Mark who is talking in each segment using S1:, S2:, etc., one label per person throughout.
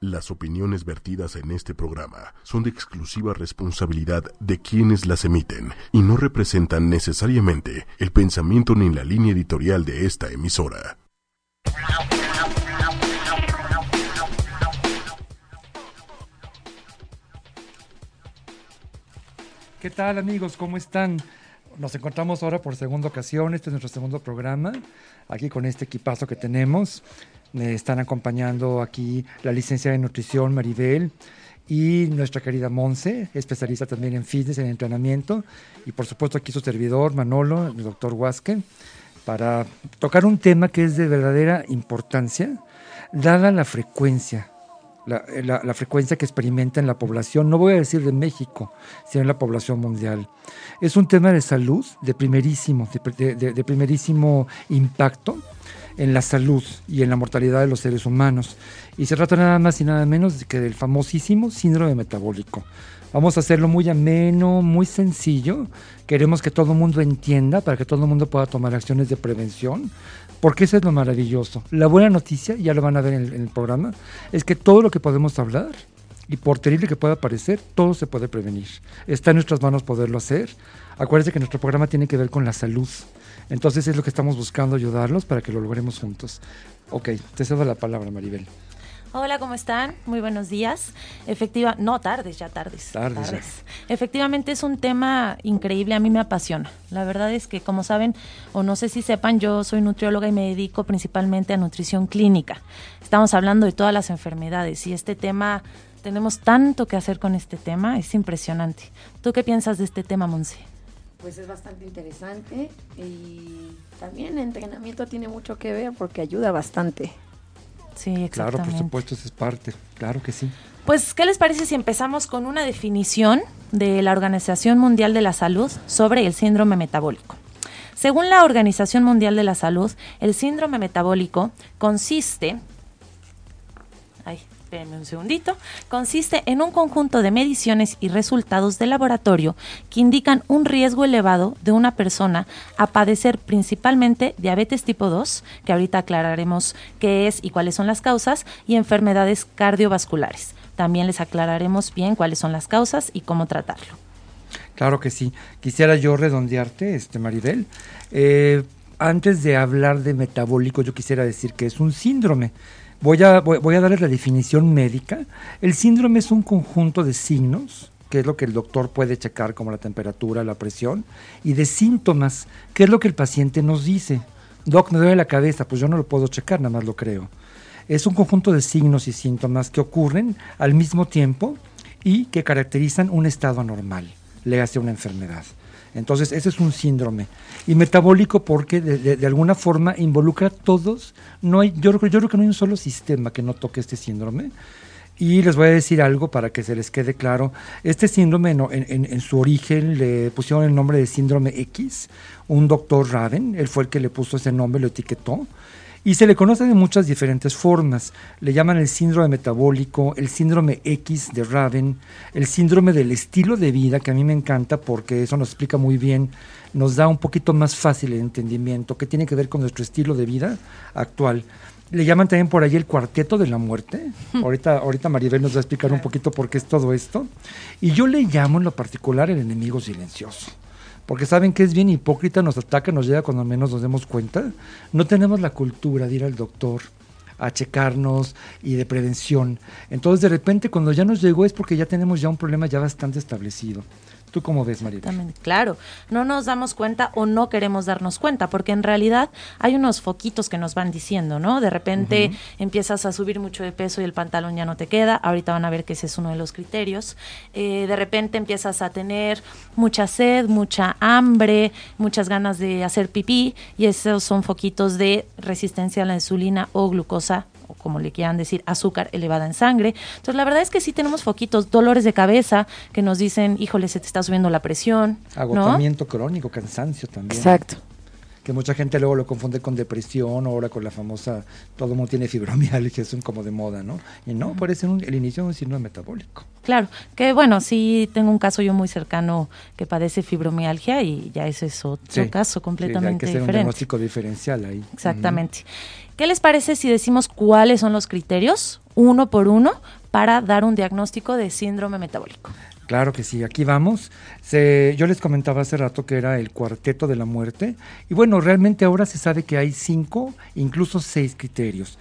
S1: Las opiniones vertidas en este programa son de exclusiva responsabilidad de quienes las emiten y no representan necesariamente el pensamiento ni la línea editorial de esta emisora.
S2: ¿Qué tal amigos? ¿Cómo están? Nos encontramos ahora por segunda ocasión, este es nuestro segundo programa, aquí con este equipazo que tenemos. Me están acompañando aquí la licenciada en nutrición Maribel y nuestra querida Monse, especialista también en fitness, en entrenamiento, y por supuesto aquí su servidor Manolo, el doctor Huasque, para tocar un tema que es de verdadera importancia, dada la frecuencia, la, la, frecuencia que experimenta en la población, no voy a decir de México, sino en la población mundial. Es un tema de salud de primerísimo, de, de, de primerísimo impacto en la salud y en la mortalidad de los seres humanos. Y se trata nada más y nada menos que del famosísimo síndrome metabólico. Vamos a hacerlo muy ameno, muy sencillo. Queremos que todo el mundo entienda para que todo el mundo pueda tomar acciones de prevención, porque eso es lo maravilloso. La buena noticia, ya lo van a ver en el, programa, es que todo lo que podemos hablar, y por terrible que pueda parecer, todo se puede prevenir. Está en nuestras manos poderlo hacer. Acuérdense que nuestro programa tiene que ver con la salud. Entonces es lo que estamos buscando ayudarlos para que lo logremos juntos. Ok, te cedo la palabra, Maribel.
S3: Hola, ¿cómo están? Muy buenos días. Efectiva, no tardes, ya tardes.
S2: Tardes. tardes.
S3: Efectivamente es un tema increíble, a mí me apasiona. La verdad es que, como saben, o no sé si sepan, yo soy nutrióloga y me dedico principalmente a nutrición clínica. Estamos hablando de todas las enfermedades y este tema, tenemos tanto que hacer con este tema, es impresionante. ¿Tú qué piensas de este tema, Monse?
S4: Pues es bastante interesante y también el entrenamiento tiene mucho que ver porque ayuda bastante.
S3: Sí, exactamente.
S2: Claro, por supuesto, eso es parte, claro que sí.
S3: Pues, ¿qué les parece si empezamos con una definición de la Organización Mundial de la Salud sobre el síndrome metabólico? Según la Organización Mundial de la Salud, el síndrome metabólico consiste espérenme un segundito, consiste en un conjunto de mediciones y resultados de laboratorio que indican un riesgo elevado de una persona a padecer principalmente diabetes tipo 2, que ahorita aclararemos qué es y cuáles son las causas, y enfermedades cardiovasculares. También les aclararemos bien cuáles son las causas y cómo tratarlo.
S2: Claro que sí. Quisiera yo redondearte, este Maribel. Eh, antes de hablar de metabólico, yo quisiera decir que es un síndrome. Voy a, voy, a darles la definición médica. El síndrome es un conjunto de signos, que es lo que el doctor puede checar, como la temperatura, la presión, y de síntomas, que es lo que el paciente nos dice. Doc, me duele la cabeza, pues yo no lo puedo checar, nada más lo creo. Es un conjunto de signos y síntomas que ocurren al mismo tiempo y que caracterizan un estado anormal, le hace una enfermedad. Entonces, ese es un síndrome. Y metabólico porque de, alguna forma involucra a todos. No hay, yo, yo creo que no hay un solo sistema que no toque este síndrome. Y les voy a decir algo para que se les quede claro. Este síndrome en, en, en, su origen le pusieron el nombre de síndrome X. Un doctor Raven, él fue el que le puso ese nombre, lo etiquetó. Y se le conoce de muchas diferentes formas. Le llaman el síndrome metabólico, el síndrome X de Raven, el síndrome del estilo de vida, que a mí me encanta porque eso nos explica muy bien, nos da un poquito más fácil el entendimiento, que tiene que ver con nuestro estilo de vida actual. Le llaman también por ahí el cuarteto de la muerte. ahorita, ahorita Maribel nos va a explicar un poquito por qué es todo esto. Y yo le llamo en lo particular el enemigo silencioso porque saben que es bien hipócrita, nos ataca, nos llega cuando menos nos demos cuenta. No tenemos la cultura de ir al doctor a checarnos y de prevención. Entonces, de repente, cuando ya nos llegó es porque ya tenemos ya un problema ya bastante establecido. ¿Tú cómo ves, María?
S3: Claro, no nos damos cuenta o no queremos darnos cuenta, porque en realidad hay unos foquitos que nos van diciendo, ¿no? De repente uh -huh. empiezas a subir mucho de peso y el pantalón ya no te queda, ahorita van a ver que ese es uno de los criterios. Eh, de repente empiezas a tener mucha sed, mucha hambre, muchas ganas de hacer pipí, y esos son foquitos de resistencia a la insulina o glucosa o como le quieran decir, azúcar elevada en sangre. Entonces, la verdad es que sí tenemos foquitos, dolores de cabeza que nos dicen, híjole, se te está subiendo la presión.
S2: Agotamiento ¿no? crónico, cansancio también.
S3: Exacto.
S2: Que mucha gente luego lo confunde con depresión, o ahora con la famosa, todo el mundo tiene fibromialgia, es un como de moda, ¿no? Y no, puede ser un, el inicio de un síndrome metabólico.
S3: Claro, que bueno, sí tengo un caso yo muy cercano que padece fibromialgia y ya ese es otro sí, caso completamente
S2: sí, hay que hacer
S3: diferente.
S2: un diagnóstico diferencial ahí.
S3: Exactamente. Uh -huh. ¿Qué les parece si decimos cuáles son los criterios? uno por uno para dar un diagnóstico de síndrome metabólico.
S2: Claro que sí, aquí vamos. Yo les comentaba hace rato que era el cuarteto de la muerte. Y bueno, realmente ahora se sabe que hay cinco, incluso seis criterios.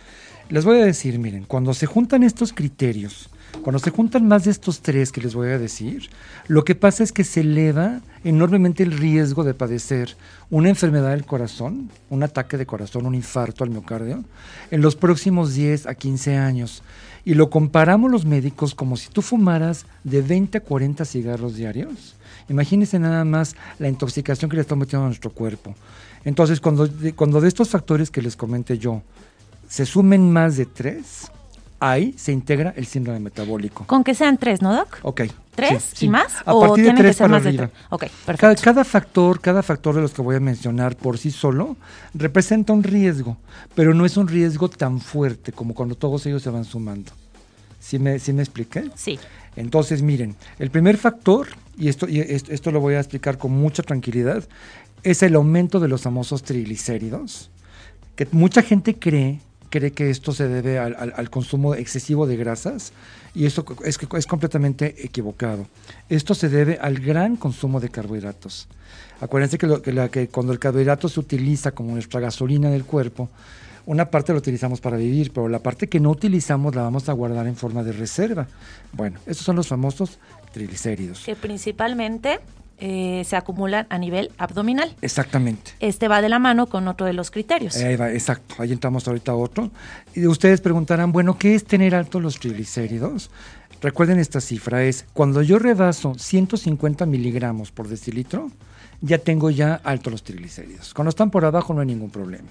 S2: Les voy a decir, miren, cuando se juntan estos criterios, cuando se juntan más de estos tres que les voy a decir, lo que pasa es que se eleva enormemente el riesgo de padecer una enfermedad del corazón, un ataque de corazón, un infarto al miocardio, en los próximos 10 a 15 años. Y lo comparamos los médicos como si tú fumaras de 20 a 40 cigarros diarios. Imagínense nada más la intoxicación que le estamos metiendo a nuestro cuerpo. Entonces, cuando cuando de estos factores que les comenté yo se sumen más de tres, ahí se integra el síndrome metabólico.
S3: Con que sean tres, ¿no, Doc?
S2: Ok.
S3: ¿Tres
S2: sí, sí.
S3: y más?
S2: A
S3: ¿O
S2: partir de
S3: tienen
S2: tres
S3: que ser
S2: para
S3: más de tres? Ok, perfecto.
S2: Cada, cada factor, cada factor de los que voy a mencionar por sí solo representa un riesgo, pero no es un riesgo tan fuerte como cuando todos ellos se van sumando. ¿Sí me, sí me expliqué?
S3: Sí.
S2: Entonces, miren, el primer factor, y esto, y esto, esto lo voy a explicar con mucha tranquilidad, es el aumento de los famosos triglicéridos, que mucha gente cree, cree que esto se debe al, consumo excesivo de grasas, y eso es, es completamente equivocado. Esto se debe al gran consumo de carbohidratos. Acuérdense que, lo- cuando el carbohidrato se utiliza como nuestra gasolina del cuerpo, una parte la utilizamos para vivir, pero la parte que no utilizamos la vamos a guardar en forma de reserva. Bueno, estos son los famosos triglicéridos.
S3: Que principalmente eh, se acumulan a nivel abdominal.
S2: Exactamente.
S3: Este va de la mano con otro de los criterios.
S2: Ahí va, exacto. Ahí entramos ahorita a otro. Y ustedes preguntarán, bueno, ¿qué es tener altos los triglicéridos? Recuerden esta cifra, es cuando yo rebaso 150 miligramos por decilitro, ya tengo ya altos los triglicéridos. Cuando están por abajo no hay ningún problema.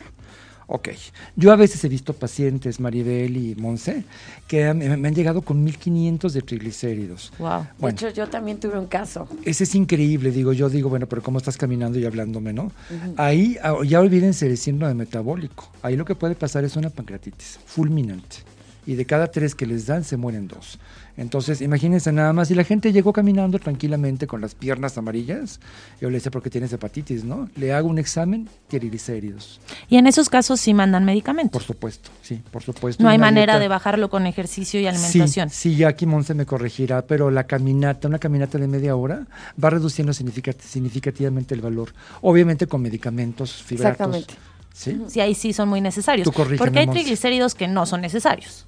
S2: Ok, yo a veces he visto pacientes, Maribel y Monse, que han- me han llegado con 1500 de triglicéridos.
S3: Wow.
S4: De hecho, yo también tuve un caso.
S2: Ese es increíble, digo yo, digo, bueno, pero ¿cómo estás caminando y hablándome, no? Ahí, ah, ya olvídense del síndrome metabólico. Ahí lo que puede pasar es una pancreatitis fulminante. Y de cada tres que les dan, se mueren dos. Entonces, imagínense nada más, si la gente llegó caminando tranquilamente con las piernas amarillas, yo le decía, porque tienes hepatitis, ¿no? Le hago un examen, triglicéridos.
S3: Y en esos casos sí mandan
S2: Por
S3: medicamentos.
S2: supuesto, sí, por supuesto.
S3: No
S2: Y
S3: hay manera
S2: dieta-
S3: de bajarlo con ejercicio y alimentación.
S2: Sí, sí, ya aquí Monse me corregirá, pero la caminata, una caminata de media hora, va reduciendo significat- significativamente el valor. Obviamente con medicamentos, fibratos.
S4: Exactamente.
S2: ¿sí?
S3: Sí, ahí sí son muy necesarios.
S2: Tú
S3: Porque hay triglicéridos que no son necesarios.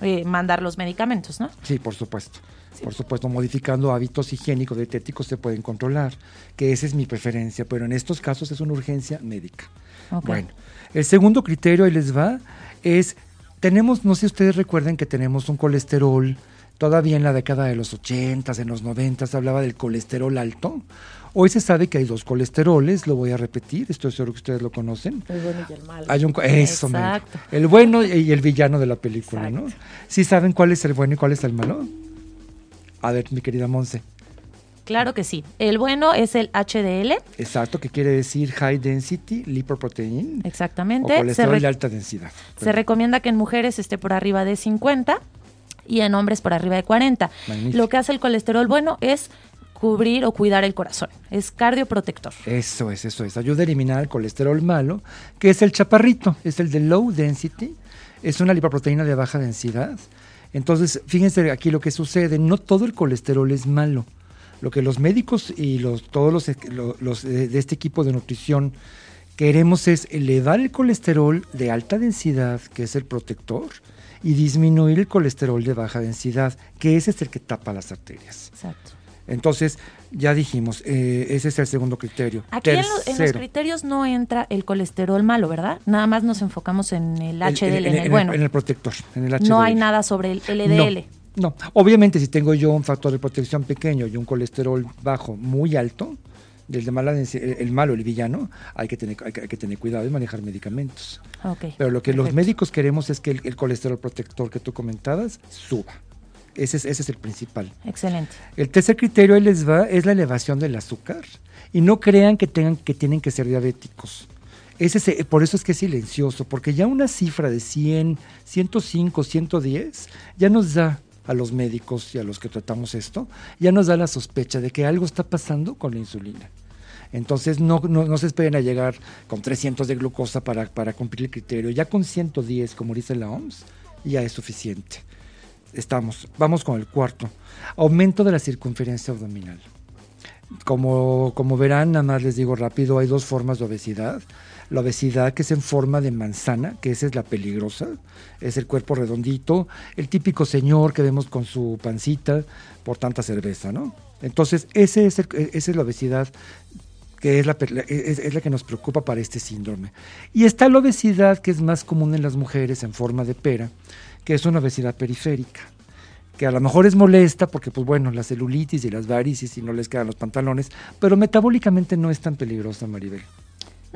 S3: Eh, mandar los medicamentos, ¿no?
S2: Sí, por supuesto. Por supuesto, modificando hábitos higiénicos, dietéticos se pueden controlar, que esa es mi preferencia, pero en estos casos es una urgencia médica. Bueno, el segundo criterio, ahí les va, es, tenemos, no sé si ustedes recuerden que tenemos un colesterol, todavía en la década de los 80, en los 90 se hablaba del colesterol alto. Hoy se sabe que hay dos colesteroles, lo voy a repetir, estoy seguro que ustedes lo conocen.
S4: El bueno y el malo.
S2: Hay un, eso, mero.
S3: Exacto.
S2: el bueno y el villano de la película, ¿no?
S4: Exacto.
S2: ¿Sí saben cuál es el bueno y cuál es el malo? A ver, mi querida Monse.
S3: Claro que sí. El bueno es el HDL,
S2: Exacto, que quiere decir High Density Lipoprotein o
S3: exactamente. Se,
S2: colesterol de alta densidad.
S3: se recomienda que en mujeres esté por arriba de 50 y en hombres por arriba de 40.
S2: Magnífico.
S3: Lo que hace el colesterol bueno es cubrir o cuidar el corazón. Es cardioprotector.
S2: Eso es, eso es. Ayuda a eliminar el colesterol malo, que es el chaparrito, es el de low density, es una lipoproteína de baja densidad. Entonces, fíjense aquí lo que sucede, no todo el colesterol es malo. Lo que los médicos y los, todos los, lo- los de, de este equipo de nutrición queremos es elevar el colesterol de alta densidad, que es el protector, y disminuir el colesterol de baja densidad, que ese es el que tapa las arterias.
S3: Exacto.
S2: Entonces, ya dijimos, eh, ese es el segundo criterio.
S3: Aquí en, lo- en los criterios no entra el colesterol malo, ¿verdad? Nada más nos enfocamos en el
S2: el-
S3: HDL, en, el bueno.
S2: En el protector, en el HDL.
S3: no hay nada sobre el LDL.
S2: No, no. obviamente si tengo yo un factor de protección pequeño y un colesterol bajo muy alto, del de mala el, malo, el villano, hay que, tener, hay, que, hay que tener cuidado y manejar medicamentos.
S3: Ok,
S2: Pero lo que los médicos queremos es que el, el colesterol protector que tú comentabas suba. Ese es, ese es el principal.
S3: Excelente.
S2: El tercer criterio ahí les va es la elevación del azúcar. Y no crean que tengan que tienen que ser diabéticos. Ese se- por eso es que es silencioso, porque ya una cifra de 100, 105, 110 ya nos da a los médicos y a los que tratamos esto, ya nos da la sospecha de que algo está pasando con la insulina. Entonces no, no, no se esperen a llegar con 300 de glucosa para, para cumplir el criterio. Ya con 110, como dice la OMS, ya es suficiente. Estamos. Vamos con el cuarto. Aumento de la circunferencia abdominal. Como, como verán, nada más les digo rápido, hay dos formas de obesidad. La obesidad que es en forma de manzana, que esa es la peligrosa, es el cuerpo redondito, el típico señor que vemos con su pancita por tanta cerveza, ¿no? Entonces, ese es esa es la obesidad que es la, es la que nos preocupa para este síndrome. Y está la obesidad que es más común en las mujeres en forma de pera, que es una obesidad periférica que a lo mejor es molesta porque, pues bueno, la celulitis y las varices y no les quedan los pantalones, pero metabólicamente no es tan peligrosa, Maribel.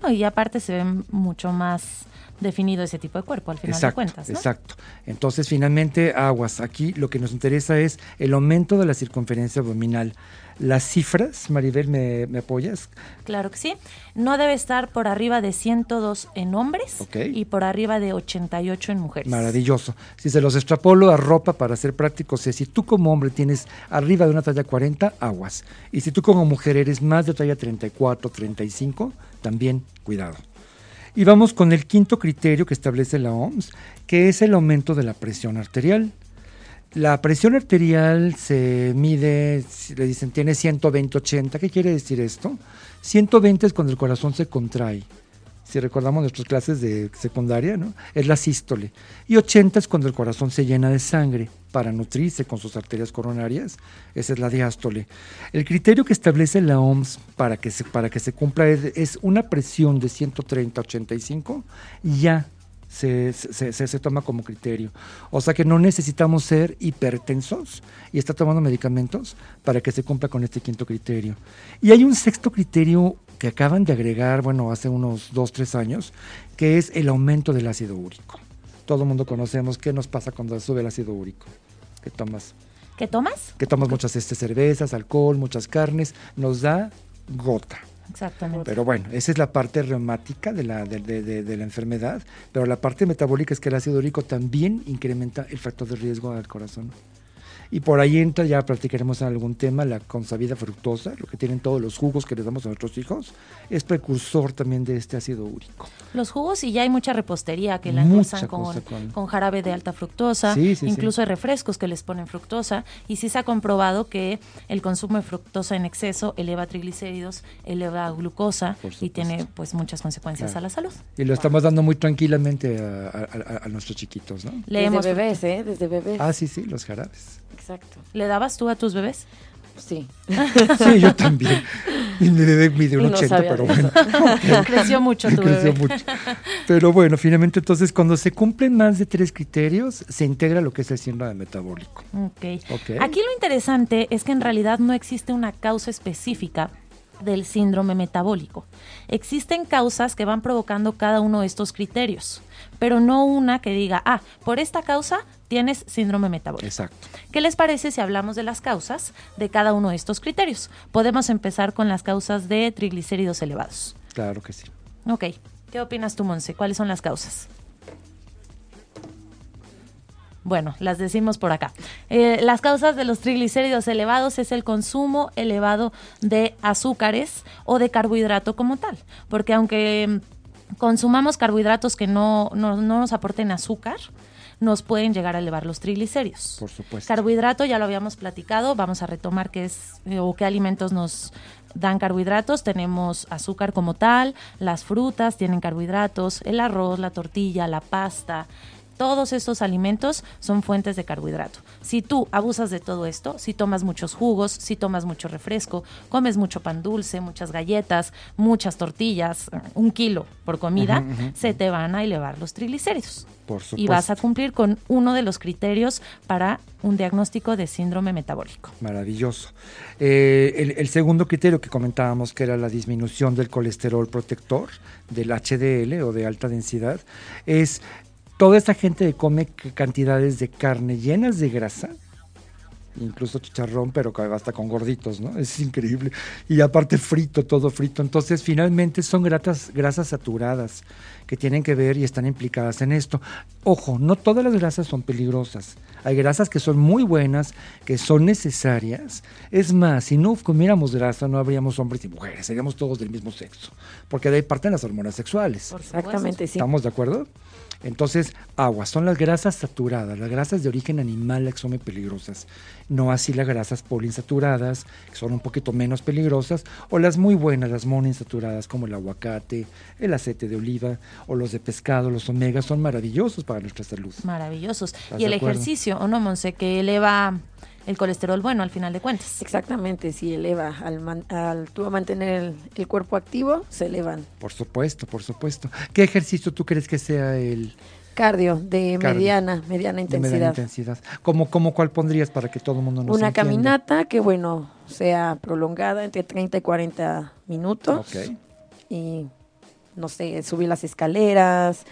S3: No, y aparte se ve mucho más definido ese tipo de cuerpo al final
S2: exacto,
S3: de cuentas. ¿no?
S2: Exacto. Entonces, finalmente, aguas. Aquí lo que nos interesa es el aumento de la circunferencia abdominal. Las cifras, Maribel, ¿me, me apoyas?
S3: Claro que sí. No debe estar por arriba de 102 en hombres y por arriba de 88 en mujeres.
S2: Maravilloso. Si se los extrapolo a ropa para ser prácticos, es si tú como hombre tienes arriba de una talla 40, aguas. Y si tú como mujer eres más de talla 34, 35, también cuidado. Y vamos con el quinto criterio que establece la OMS, que es el aumento de la presión arterial. La presión arterial se mide, le dicen tiene 120-80. ¿Qué quiere decir esto? 120 es cuando el corazón se contrae. Si recordamos nuestras clases de secundaria, ¿no? Es la sístole. Y 80 es cuando el corazón se llena de sangre para nutrirse con sus arterias coronarias. Esa es la diástole. El criterio que establece la OMS para que se, para que se cumpla es, es una presión de 130-85 ya se, se, se, se toma como criterio. O sea que no necesitamos ser hipertensos y está tomando medicamentos para que se cumpla con este quinto criterio. Y hay un sexto criterio que acaban de agregar, bueno, hace unos dos, tres años, que es el aumento del ácido úrico. Todo el mundo conocemos qué nos pasa cuando sube el ácido úrico. Que tomas,
S3: ¿Qué tomas?
S2: que tomas muchas este, cervezas, alcohol, muchas carnes, nos da gota.
S3: Exactamente.
S2: Pero bueno, esa es la parte reumática de la, de, de- de- la enfermedad, pero la parte metabólica es que el ácido úrico también incrementa el factor de riesgo al corazón. Y por ahí entra, ya platicaremos en algún tema, la consabida fructosa, lo que tienen todos los jugos que les damos a nuestros hijos, es precursor también de este ácido úrico.
S3: Los jugos y ya hay mucha repostería que la endulzan con,
S2: con-
S3: con jarabe de alta fructosa,
S2: Sí, sí, sí.
S3: incluso hay refrescos que les ponen fructosa y sí se ha comprobado que el consumo de fructosa en exceso eleva triglicéridos, eleva glucosa y tiene pues muchas consecuencias
S2: Claro.
S3: a la salud.
S2: Y lo estamos dando muy tranquilamente a, a- a- a nuestros chiquitos, ¿no?
S3: Leemos
S4: Desde bebés, ¿eh? Desde bebés.
S2: Ah, sí, sí, los jarabes.
S4: Exacto.
S3: ¿Le dabas tú a tus bebés?
S4: Sí.
S2: Sí, yo también. Y mi bebé mide un
S4: no
S2: 80,
S4: sabía
S2: pero bueno.
S3: Creció mucho tu
S2: Creció
S3: bebé.
S2: mucho. Pero bueno, finalmente entonces cuando se cumplen más de tres criterios, se integra lo que es el síndrome metabólico.
S3: Ok.
S2: Ok.
S3: Aquí lo interesante es que en realidad no existe una causa específica del síndrome metabólico. Existen causas que van provocando cada uno de estos criterios, pero no una que diga, ah, por esta causa tienes síndrome metabólico.
S2: Exacto.
S3: ¿Qué les parece si hablamos de las causas de cada uno de estos criterios? Podemos empezar con las causas de triglicéridos elevados.
S2: Claro que sí.
S3: Ok. ¿Qué opinas tú, Monse? ¿Cuáles son las causas? Bueno, las decimos por acá. Eh, las causas de los triglicéridos elevados es el consumo elevado de azúcares o de carbohidrato como tal. Porque aunque consumamos carbohidratos que no, no, no nos aporten azúcar, nos pueden llegar a elevar los triglicéridos.
S2: Por supuesto.
S3: Carbohidrato ya lo habíamos platicado, vamos a retomar qué es eh, o qué alimentos nos dan carbohidratos. Tenemos azúcar como tal, las frutas tienen carbohidratos, el arroz, la tortilla, la pasta. Todos estos alimentos son fuentes de carbohidrato. Si tú abusas de todo esto, si tomas muchos jugos, si tomas mucho refresco, comes mucho pan dulce, muchas galletas, muchas tortillas, un kilo por comida, se te van a elevar los triglicéridos
S2: Por supuesto.
S3: y vas a cumplir con uno de los criterios para un diagnóstico de síndrome metabólico.
S2: Maravilloso. Eh, el, el segundo criterio que comentábamos, que era la disminución del colesterol protector, del HDL o de alta densidad, es toda esta gente que come cantidades de carne llenas de grasa, incluso chicharrón, pero hasta con gorditos, ¿no? Es increíble. Y aparte frito, todo frito. Entonces, finalmente son gratas, grasas saturadas que tienen que ver y están implicadas en esto. Ojo, no todas las grasas son peligrosas. Hay grasas que son muy buenas, que son necesarias. Es más, si no comiéramos grasa, no habríamos hombres y mujeres, seríamos todos del mismo sexo, porque de ahí parten las hormonas sexuales.
S4: Exactamente, sí.
S2: ¿Estamos de acuerdo? Entonces, agua, son las grasas saturadas, las grasas de origen animal que son muy peligrosas. No así las grasas poliinsaturadas, que son un poquito menos peligrosas, o las muy buenas, las monoinsaturadas, como el aguacate, el aceite de oliva, o los de pescado, los omegas, son maravillosos para nuestra salud.
S3: Maravillosos. Y el ejercicio, ¿o no, Monse? Que eleva el colesterol bueno al final de cuentas.
S4: Exactamente, si eleva al, al tú a mantener el, cuerpo activo, se elevan.
S2: Por supuesto, por supuesto. ¿Qué ejercicio tú crees que sea el
S4: cardio de mediana, mediana intensidad? De mediana intensidad.
S2: ¿Cómo, cómo cuál pondrías para que todo el mundo nos
S4: Una caminata que bueno, sea prolongada entre 30 y 40 minutos. Ok. Y no sé, subir las escaleras,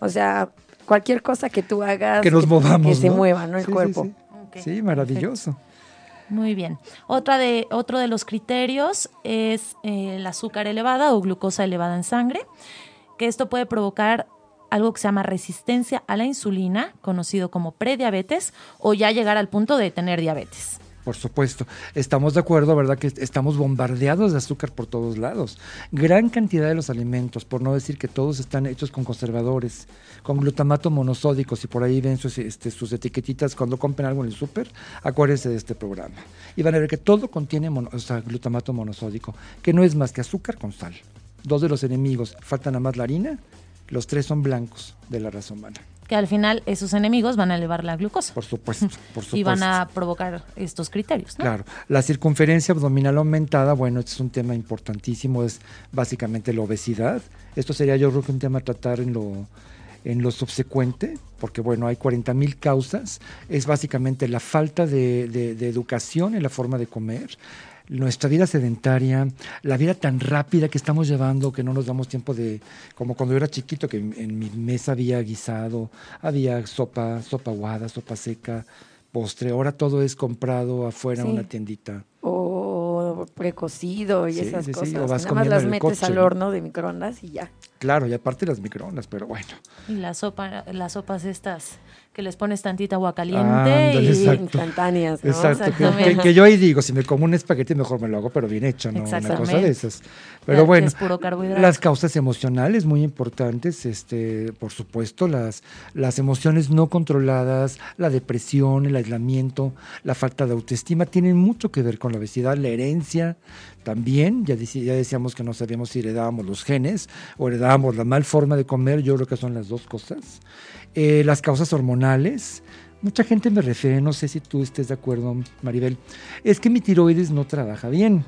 S4: o sea, cualquier cosa que tú hagas
S2: que nos movamos,
S4: que se mueva, ¿no? El cuerpo.
S2: Sí, maravilloso.
S3: Muy bien. Otra de, otro de los criterios es eh, el azúcar elevada o glucosa elevada en sangre, que esto puede provocar algo que se llama resistencia a la insulina, conocido como prediabetes, o ya llegar al punto de tener diabetes.
S2: Por supuesto. Estamos de acuerdo, ¿verdad? Que estamos bombardeados de azúcar por todos lados. Gran cantidad de los alimentos, por no decir que todos están hechos con conservadores, con glutamato monosódico. Si por ahí ven sus, este, sus etiquetitas cuando compren algo en el súper, acuérdense de este programa. Y van a ver que todo contiene glutamato monosódico, que no es más que azúcar con sal. Dos de los enemigos, falta nada más la harina, los tres son blancos de la raza humana
S3: que al final esos enemigos van a elevar la glucosa.
S2: Por supuesto, por supuesto.
S3: Y van a provocar estos criterios.
S2: Claro. La circunferencia abdominal aumentada, bueno, este es un tema importantísimo, es básicamente la obesidad. Esto sería yo creo que un tema a tratar en lo, en lo subsecuente, porque bueno, hay 40 mil causas. Es básicamente la falta de, de educación en la forma de comer nuestra vida sedentaria, la vida tan rápida que estamos llevando que no nos damos tiempo de, como cuando yo era chiquito, que en, mi mesa había guisado, había sopa, sopa aguada, sopa seca, postre, ahora todo es comprado afuera en una tiendita.
S4: O precocido y esas cosas. Nada más las metes al horno de microondas y ya.
S2: Claro, y aparte las microondas, pero bueno.
S3: Y la sopa, las sopas estas que les pones tantita agua caliente y
S4: instantáneas, ¿no?
S2: Exacto, que, yo ahí digo, si me como un espagueti mejor me lo hago, pero bien hecho, ¿no? Una cosa de esas. Pero bueno, las causas emocionales muy importantes, este, por supuesto, las, las emociones no controladas, la depresión, el aislamiento, la falta de autoestima, tienen mucho que ver con la obesidad, la herencia, también, ya, ya decíamos que no sabíamos si heredábamos los genes o heredábamos la mal forma de comer, yo creo que son las dos cosas. Eh, las causas hormonales. Mucha gente me refiere, no sé si tú estés de acuerdo, Maribel, es que mi tiroides no trabaja bien.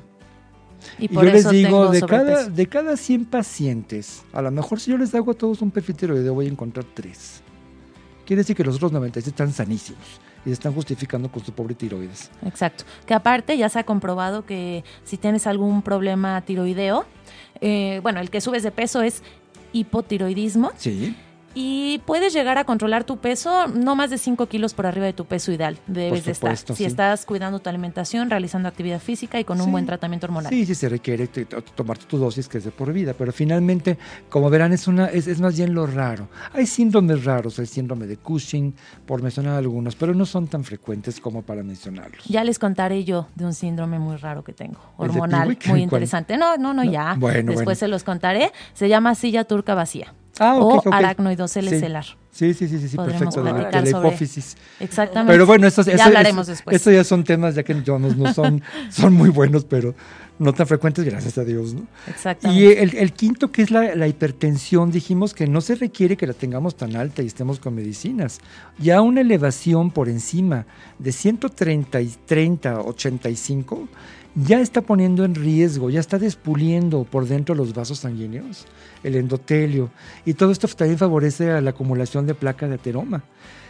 S2: Y, yo les digo, de cada, de cada 100 pacientes, a lo mejor si yo les hago a todos un perfil tiroideo, voy a encontrar tres. Quiere decir que los otros 96 están sanísimos y se están justificando con su pobre tiroides.
S3: Exacto. Que aparte ya se ha comprobado que si tienes algún problema tiroideo, eh, bueno, el que subes de peso es hipotiroidismo.
S2: Sí
S3: y puedes llegar a controlar tu peso no más de 5 kilos por arriba de tu peso ideal. Debes de estar. Si estás cuidando tu alimentación, realizando actividad física y con un buen tratamiento hormonal.
S2: Sí, sí se requiere tomar tu dosis que es de por vida, pero finalmente, como verán, es, una, es, más bien lo raro. Hay síndromes raros, el síndrome de Cushing, por mencionar algunos, pero no son tan frecuentes como para mencionarlos.
S3: Ya les contaré yo de un síndrome muy raro que tengo, hormonal, muy interesante. No, no, no, ya. Bueno, Después se los contaré. Se llama silla turca vacía. Ah, o aracnoidocele celar.
S2: Sí, sí, sí, sí, perfecto, de, la hipófisis.
S3: Exactamente.
S2: Pero bueno, estos, ya hablaremos después. Estos ya son temas ya que no, no son, son muy buenos, pero no tan frecuentes, gracias a Dios, ¿no?
S3: Exactamente.
S2: Y el, el quinto, que es la, la, hipertensión, dijimos que no se requiere que la tengamos tan alta y estemos con medicinas. Ya una elevación por encima de 130 y 30, 85 ya está poniendo en riesgo, ya está despuliendo por dentro los vasos sanguíneos, el endotelio, y todo esto también favorece a la acumulación de placa de ateroma.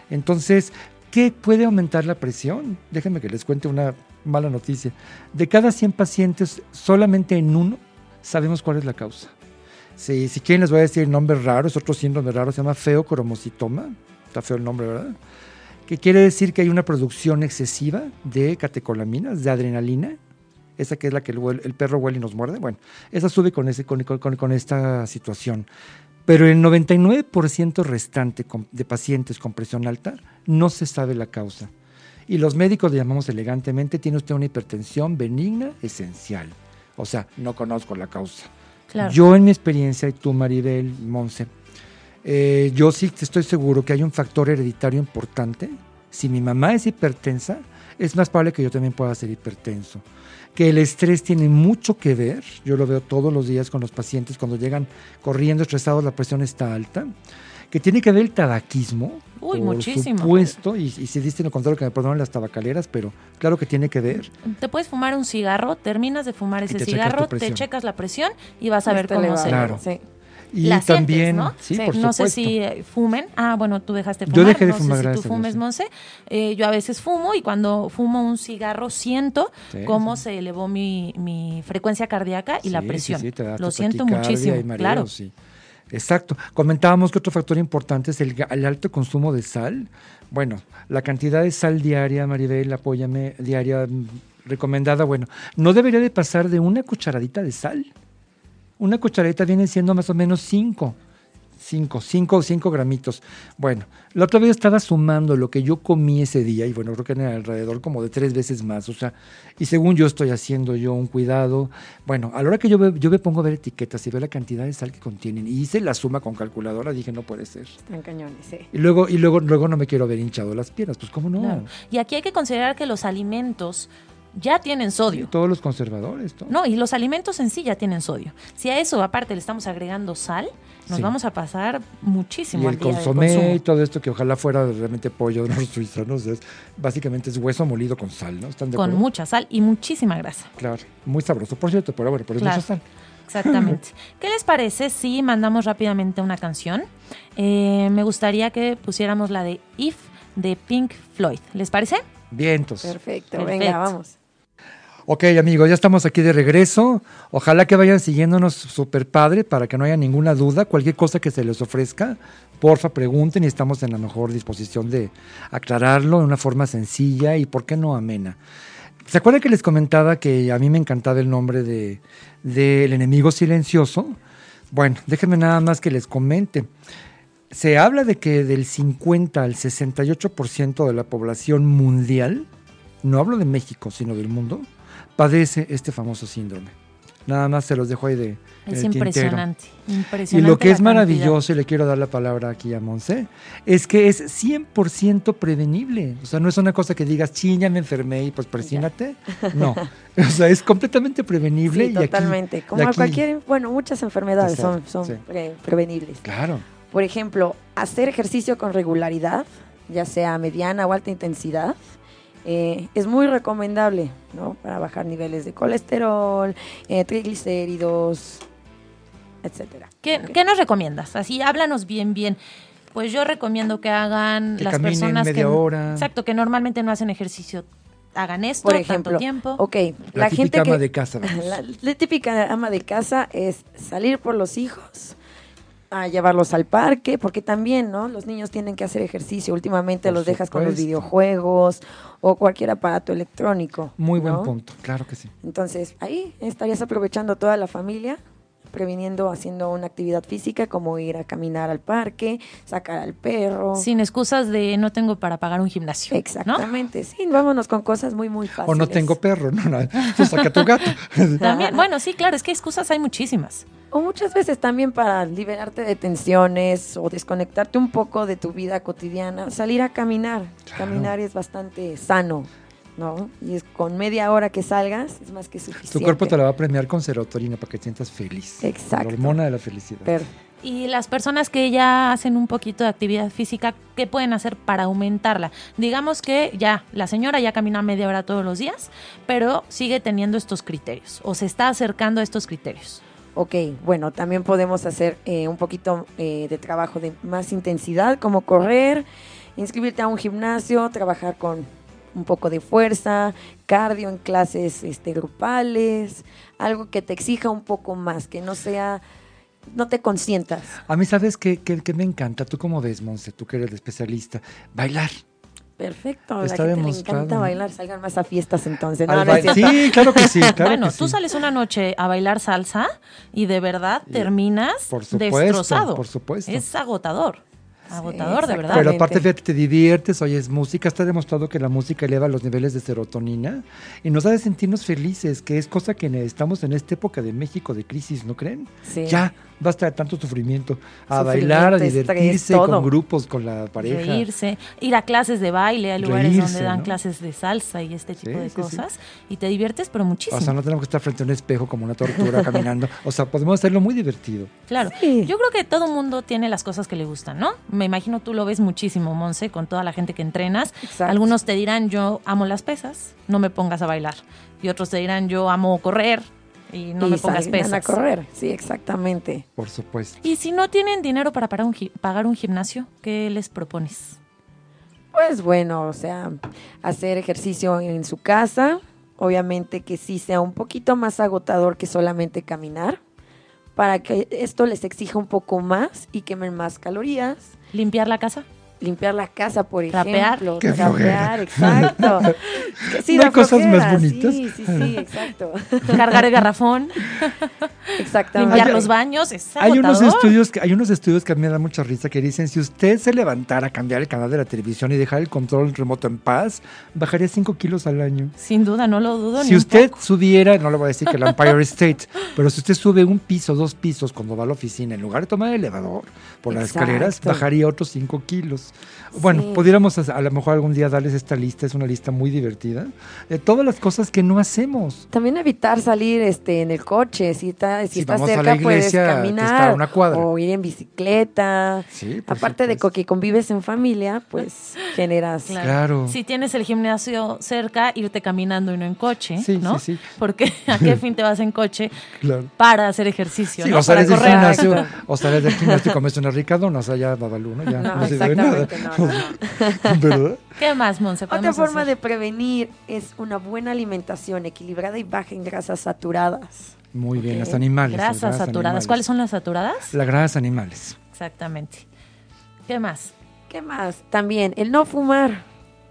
S2: Entonces, ¿qué puede aumentar la presión? Déjenme que les cuente una mala noticia. De cada 100 pacientes, solamente en uno sabemos cuál es la causa. Si, si quieren les voy a decir nombres raros, otro síndrome raro se llama feocromocitoma, está feo el nombre, ¿verdad? que quiere decir que hay una producción excesiva de catecolaminas, de adrenalina, esa que es la que el, perro huele y nos muerde. Bueno, esa sube con, ese, con, con esta situación. Pero el 99% restante de pacientes con presión alta no se sabe la causa. Y los médicos le llamamos elegantemente, tiene usted una hipertensión benigna esencial. O sea, no conozco la causa. Yo en mi experiencia, y tú Maribel, Monse, eh, yo sí estoy seguro que hay un factor hereditario importante. Si mi mamá es hipertensa, es más probable que yo también pueda ser hipertenso que el estrés tiene mucho que ver, yo lo veo todos los días con los pacientes cuando llegan corriendo estresados, la presión está alta, que tiene que ver el tabaquismo,
S3: Uy, por muchísimo.
S2: supuesto, y, y si diste lo contrario que me perdonen las tabacaleras, pero claro que tiene que ver.
S3: Te puedes fumar un cigarro, terminas de fumar ese cigarro, te checas la presión y vas a ver cómo se...
S2: Claro. Sí. Y también,
S3: ¿no?
S2: Sí,
S3: no sé si eh, fumen. Ah, bueno, tú dejaste
S2: fumar. Yo dejé de
S3: no
S2: fumar,
S3: sé si tú fumes, Monse. Eh, yo a veces fumo y cuando fumo un cigarro siento cómo se elevó mi, mi, frecuencia cardíaca y la presión. Lo siento muchísimo, claro.
S2: Exacto. Comentábamos que otro factor importante es el, el, alto consumo de sal. Bueno, la cantidad de sal diaria, Maribel, apóyame, diaria mm, recomendada, bueno, no debería de pasar de una cucharadita de sal una cucharadita viene siendo más o menos 5. 5, 5 o 5 gramitos. Bueno, la otra vez estaba sumando lo que yo comí ese día y bueno, creo que era alrededor como de tres veces más. O sea, y según yo estoy haciendo yo un cuidado, bueno, a la hora que yo, yo me pongo a ver etiquetas y veo la cantidad de sal que contienen y hice la suma con calculadora, dije, no puede ser.
S4: Están cañones, sí.
S2: Y luego, y luego, luego no me quiero ver hinchado las piernas, pues cómo no.
S3: Y aquí hay que considerar que los alimentos ya tienen sodio.
S2: todos los conservadores.
S3: No, y los alimentos en sí ya tienen sodio. Si a eso aparte le estamos agregando sal, nos vamos a pasar muchísimo.
S2: Y el consomé y todo esto que ojalá fuera realmente pollo de los suizanos, es, básicamente es hueso molido con sal, ¿no?
S3: ¿Están con mucha sal y muchísima grasa.
S2: Claro, muy sabroso, por cierto, pero bueno, por eso mucha sal.
S3: Exactamente. ¿Qué les parece si mandamos rápidamente una canción? Eh, me gustaría que pusiéramos la de If de Pink Floyd. ¿Les parece?
S2: Vientos.
S4: Perfecto, venga, vamos.
S2: Ok, amigos, ya estamos aquí de regreso. Ojalá que vayan siguiéndonos súper padre para que no haya ninguna duda. Cualquier cosa que se les ofrezca, porfa, pregunten y estamos en la mejor disposición de aclararlo de una forma sencilla y, ¿por qué no, amena? ¿Se acuerdan que les comentaba que a mí me encantaba el nombre de del enemigo silencioso? Bueno, déjenme nada más que les comente. Se habla de que del 50 al 68% de la población mundial, no hablo de México, sino del mundo, padece este famoso síndrome. Nada más se los dejo ahí de.
S3: Es impresionante, impresionante.
S2: Y lo que es maravilloso, y le quiero dar la palabra aquí a Monse, es que es 100% prevenible. O sea, no es una cosa que digas, ching, ya me enfermé y pues presínate. No. O sea, es completamente prevenible.
S4: Sí, totalmente. Como cualquier, bueno, muchas enfermedades son, son prevenibles.
S2: Claro.
S4: Por ejemplo, hacer ejercicio con regularidad, ya sea mediana o alta intensidad, eh, es muy recomendable ¿no? para bajar niveles de colesterol, eh, triglicéridos, etcétera.
S3: ¿Qué, nos recomiendas? Así, háblanos bien, bien. Pues yo recomiendo que hagan las personas
S2: que
S3: exacto que normalmente no hacen ejercicio hagan esto por ejemplo tanto tiempo.
S4: Ok,
S2: la, gente ama de casa.
S4: la, típica ama de casa es salir por los hijos, a llevarlos al parque, porque también, ¿no? Los niños tienen que hacer ejercicio. Últimamente los dejas con los videojuegos o cualquier aparato electrónico.
S2: Muy buen punto, claro que sí.
S4: Entonces, ahí estarías aprovechando toda la familia, previniendo, haciendo una actividad física como ir a caminar al parque, sacar al perro.
S3: Sin excusas de no tengo para pagar un gimnasio.
S4: Exactamente, sí, vámonos con cosas muy, muy fáciles.
S2: O no tengo perro, no, no, saca tu gato.
S3: También, bueno, sí, claro, es que excusas hay muchísimas.
S4: O muchas veces también para liberarte de tensiones o desconectarte un poco de tu vida cotidiana, salir a caminar. Caminar es bastante sano, ¿no? Y es con media hora que salgas es más que suficiente.
S2: Tu cuerpo te la va a premiar con serotonina para que te sientas feliz.
S4: Exacto.
S2: La hormona de la felicidad.
S3: y las personas que ya hacen un poquito de actividad física, ¿qué pueden hacer para aumentarla? Digamos que ya la señora ya camina media hora todos los días, pero sigue teniendo estos criterios o se está acercando a estos criterios.
S4: Ok, bueno, también podemos hacer eh, un poquito eh, de trabajo de más intensidad, como correr, inscribirte a un gimnasio, trabajar con un poco de fuerza, cardio en clases este, grupales, algo que te exija un poco más, que no sea, no te consientas.
S2: A mí, ¿sabes qué, qué, me encanta? Tú como ves, Monse, tú que eres especialista, bailar.
S4: Perfecto.
S2: Está
S4: la gente le
S2: demostrado,
S4: encanta bailar, salgan más a fiestas entonces. No,
S2: sí, claro que sí. Claro
S3: bueno,
S2: que
S3: tú
S2: sí.
S3: sales una noche a bailar salsa y de verdad terminas
S2: por supuesto,
S3: destrozado.
S2: por supuesto.
S3: Es agotador. Agotador, de verdad.
S2: Pero aparte, fíjate, te diviertes, oyes música, está demostrado que la música eleva los niveles de serotonina y nos hace sentirnos felices, que es cosa que necesitamos en esta época de México de crisis, ¿no creen?
S4: Sí.
S2: Ya, basta de tanto sufrimiento. A
S4: Sufrimiento,
S2: bailar, a divertirse con grupos, con la pareja.
S3: Reírse, ir a clases de baile, hay lugares
S2: Reírse,
S3: donde dan
S2: ¿no?
S3: clases de salsa y este tipo
S2: Sí,
S3: de
S2: sí, sí.
S3: cosas y te diviertes, pero muchísimo.
S2: O sea, no tenemos que estar frente a un espejo como una tortura caminando. O sea, podemos hacerlo muy divertido.
S3: Claro,
S4: Sí.
S3: yo creo que todo mundo tiene las cosas que le gustan, ¿no? Me imagino tú lo ves muchísimo, Monse, con toda la gente que entrenas.
S4: Exacto.
S3: Algunos te dirán, yo amo las pesas, no me pongas a bailar. Y otros te dirán, yo amo correr y no
S4: y
S3: me pongas
S4: salgan
S3: pesas.
S4: a correr. Sí, exactamente.
S2: Por supuesto.
S3: Y si no tienen dinero para pagar un, gi- pagar un gimnasio, ¿qué les propones?
S4: Pues bueno, o sea, hacer ejercicio en su casa, obviamente que sí sea un poquito más agotador que solamente caminar, para que esto les exija un poco más y quemen más calorías.
S3: ¿Limpiar la casa?
S4: Limpiar la casa, por
S3: Trapear.
S4: ejemplo.
S2: Qué
S4: trapear, exacto. Sí,
S2: ¿No hay cosas más bonitas?
S4: Sí, sí, sí, exacto.
S3: ¿Cargar el garrafón?
S4: Exactamente.
S3: ¿Limpiar
S2: Hay-
S3: los baños? Es
S2: Hay unos estudios que hay unos estudios que a mí me da mucha risa que dicen si usted se levantara a cambiar el canal de la televisión y dejar el control remoto en paz, bajaría 5 kilos al año.
S3: Sin duda, no lo dudo
S2: Si
S3: ni un
S2: usted
S3: poco.
S2: subiera, no le voy a decir que el Empire State, pero si usted sube un piso, dos pisos cuando va a la oficina, en lugar de tomar el elevador por las
S4: Exacto.
S2: escaleras, bajaría otros 5 kilos. Bueno,
S4: Sí.
S2: pudiéramos a, a lo mejor algún día darles esta lista, es una lista muy divertida, de todas las cosas que no hacemos.
S4: También evitar salir este en el coche, si está, si
S2: Si
S4: está
S2: vamos a la
S4: cerca puedes
S2: que
S4: caminar
S2: está a una cuadra.
S4: o ir en bicicleta.
S2: Sí,
S4: Aparte de que convives en familia, pues generas
S3: Claro.
S2: Claro.
S3: Si tienes el gimnasio cerca, irte caminando y no en coche,
S2: Sí,
S3: ¿no?
S2: sí, sí.
S3: Porque ¿a qué fin te vas en coche?
S2: Claro.
S3: Para hacer ejercicio,
S2: Sí,
S3: ¿no?
S2: o sales
S3: Para
S2: del gimnasio, o sales del gimnasio y comes una rica dona, o sea, ya babalú, ¿no? Ya
S4: No,
S2: no sirve de nada.
S4: Exactamente, no, no, no.
S2: ¿Verdad?
S3: ¿Qué más, Monse?
S4: Otra forma
S3: hacer?
S4: de prevenir es una buena alimentación equilibrada y baja en grasas saturadas.
S2: Muy bien, las animales. las
S3: Grasas saturadas.
S2: animales.
S3: ¿Cuáles son las saturadas?
S2: Las grasas animales.
S3: Exactamente. ¿Qué más?
S4: ¿Qué más? También el no fumar.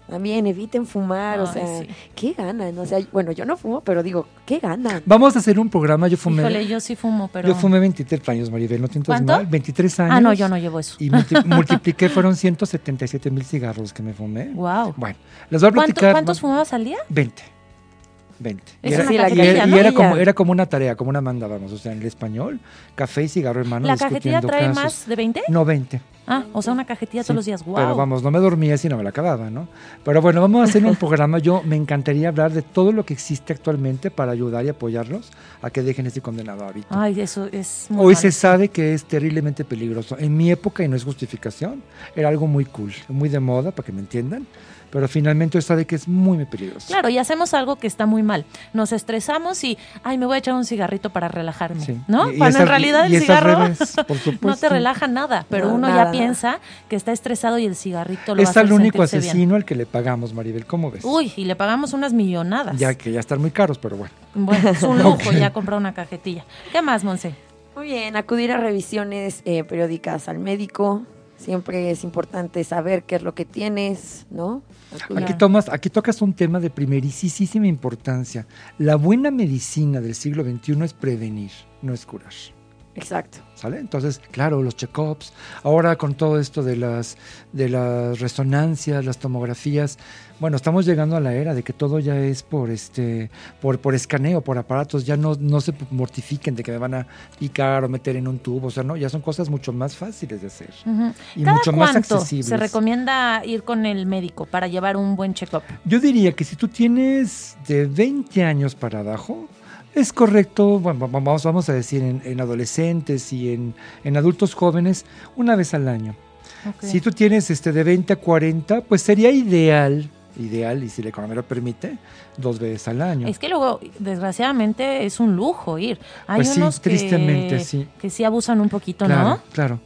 S4: También eviten fumar, o sea,
S3: sí.
S4: ¿qué ganan? O sea, bueno, yo no fumo, pero digo, ¿qué ganan?
S2: Vamos a hacer un programa, yo fumé.
S3: Híjole, yo sí fumo, pero...
S2: Yo fumé 23 años, Maribel, ¿no te mal? 23 años.
S3: Ah, no, yo no llevo eso.
S2: Y multi- multipliqué, fueron 177 mil cigarros que me fumé.
S3: Wow.
S2: Bueno, les voy a
S3: ¿Cuánto-
S2: platicar.
S3: ¿Cuántos fumabas al día?
S2: 20. 20.
S3: Es
S2: Y era, y era-
S3: ¿no?
S2: y era como, era como una tarea, como una manda, vamos. O sea, en el español, café y cigarro hermano.
S3: ¿La cajetilla trae
S2: casos.
S3: más de 20?
S2: No, 20.
S3: Ah, o sea, una cajetilla
S2: Sí,
S3: todos los días. Wow.
S2: Pero vamos, no me dormía si no me la acababa, ¿no? Pero bueno, vamos a hacer un programa. Yo me encantaría hablar de todo lo que existe actualmente para ayudar y apoyarlos a que dejen ese condenado hábito.
S3: Ay, eso es muy
S2: Hoy
S3: malo.
S2: se sabe que es terriblemente peligroso. En mi época, y no es justificación, era algo muy cool, muy de moda, para que me entiendan. Pero finalmente hoy sabe que es muy, muy peligroso.
S3: Claro, y hacemos algo que está muy mal. Nos estresamos y, ay, me voy a echar un cigarrito para relajarme,
S2: Sí.
S3: ¿no?
S2: Y- y
S3: Cuando en
S2: al-
S3: realidad el cigarro
S2: revés, por
S3: no te relaja nada, pero
S4: No,
S3: uno
S4: nada,
S3: ya piensa que está estresado y el cigarrito lo va a
S2: es al único asesino al que le pagamos, Maribel. ¿Cómo ves?
S3: Uy, y le pagamos unas millonadas.
S2: Ya que ya están muy caros, pero bueno.
S3: Bueno, es un lujo ya comprar una cajetilla. ¿Qué más, Monse?
S4: Muy bien, acudir a revisiones eh, periódicas al médico. Siempre es importante saber qué es lo que tienes, ¿no? Acudir-
S2: Aquí, tomas, aquí tocas un tema de primerísima importancia. La buena medicina del siglo XXI es prevenir, no es curar.
S4: Exacto.
S2: ¿Sale? Entonces, claro, los check-ups, ahora con todo esto de las, de las resonancias, las tomografías, bueno, estamos llegando a la era de que todo ya es por este, por, por escaneo, por aparatos, ya no, no se mortifiquen de que me van a picar o meter en un tubo, o sea, no, ya son cosas mucho más fáciles de hacer y
S3: ¿Cada
S2: mucho más accesibles.
S3: se recomienda ir con el médico para llevar un buen check-up?
S2: Yo diría que si tú tienes de 20 años para abajo, es correcto, bueno, va- vamos, vamos a decir en, en adolescentes y en, en adultos jóvenes, una vez al año. Si tú tienes este de 20 a 40, pues sería ideal, ideal, y si la economía lo permite, dos veces al año.
S3: Es que luego, desgraciadamente, es un lujo ir. Hay
S2: Pues sí,
S3: unos que,
S2: tristemente, sí.
S3: que sí abusan un poquito,
S2: claro,
S3: ¿no?
S2: claro.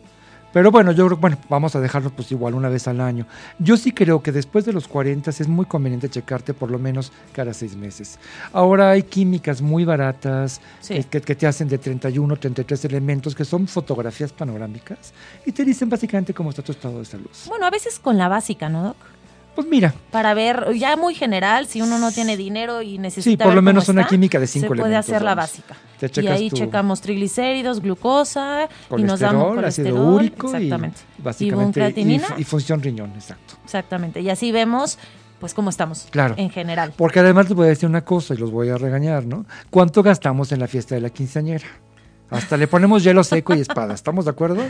S2: Pero bueno, yo creo, bueno, vamos a dejarlo pues igual una vez al año. Yo sí creo que después de los 40 es muy conveniente checarte por lo menos cada seis meses. Ahora hay químicas muy baratas
S3: Sí.
S2: que, que- que te hacen de 31, 33 elementos que son fotografías panorámicas y te dicen básicamente cómo está tu estado de salud.
S3: Bueno, a veces con la básica, ¿no, Doc?
S2: Pues mira.
S3: Para ver, ya muy general, si uno no tiene dinero y necesita.
S2: Sí, por lo menos una química de cinco
S3: se puede hacer la básica. y ahí checamos triglicéridos, glucosa y nos damos colesterol, ácido úrico
S2: exactamente. y básicamente y, función riñón, exacto.
S3: Exactamente. Y así vemos pues cómo estamos
S2: claro.
S3: en general.
S2: Porque además les voy a decir una cosa y los voy a regañar, ¿no? ¿Cuánto gastamos en la fiesta de la quinceañera? Hasta le ponemos hielo seco y espada, ¿estamos de acuerdo?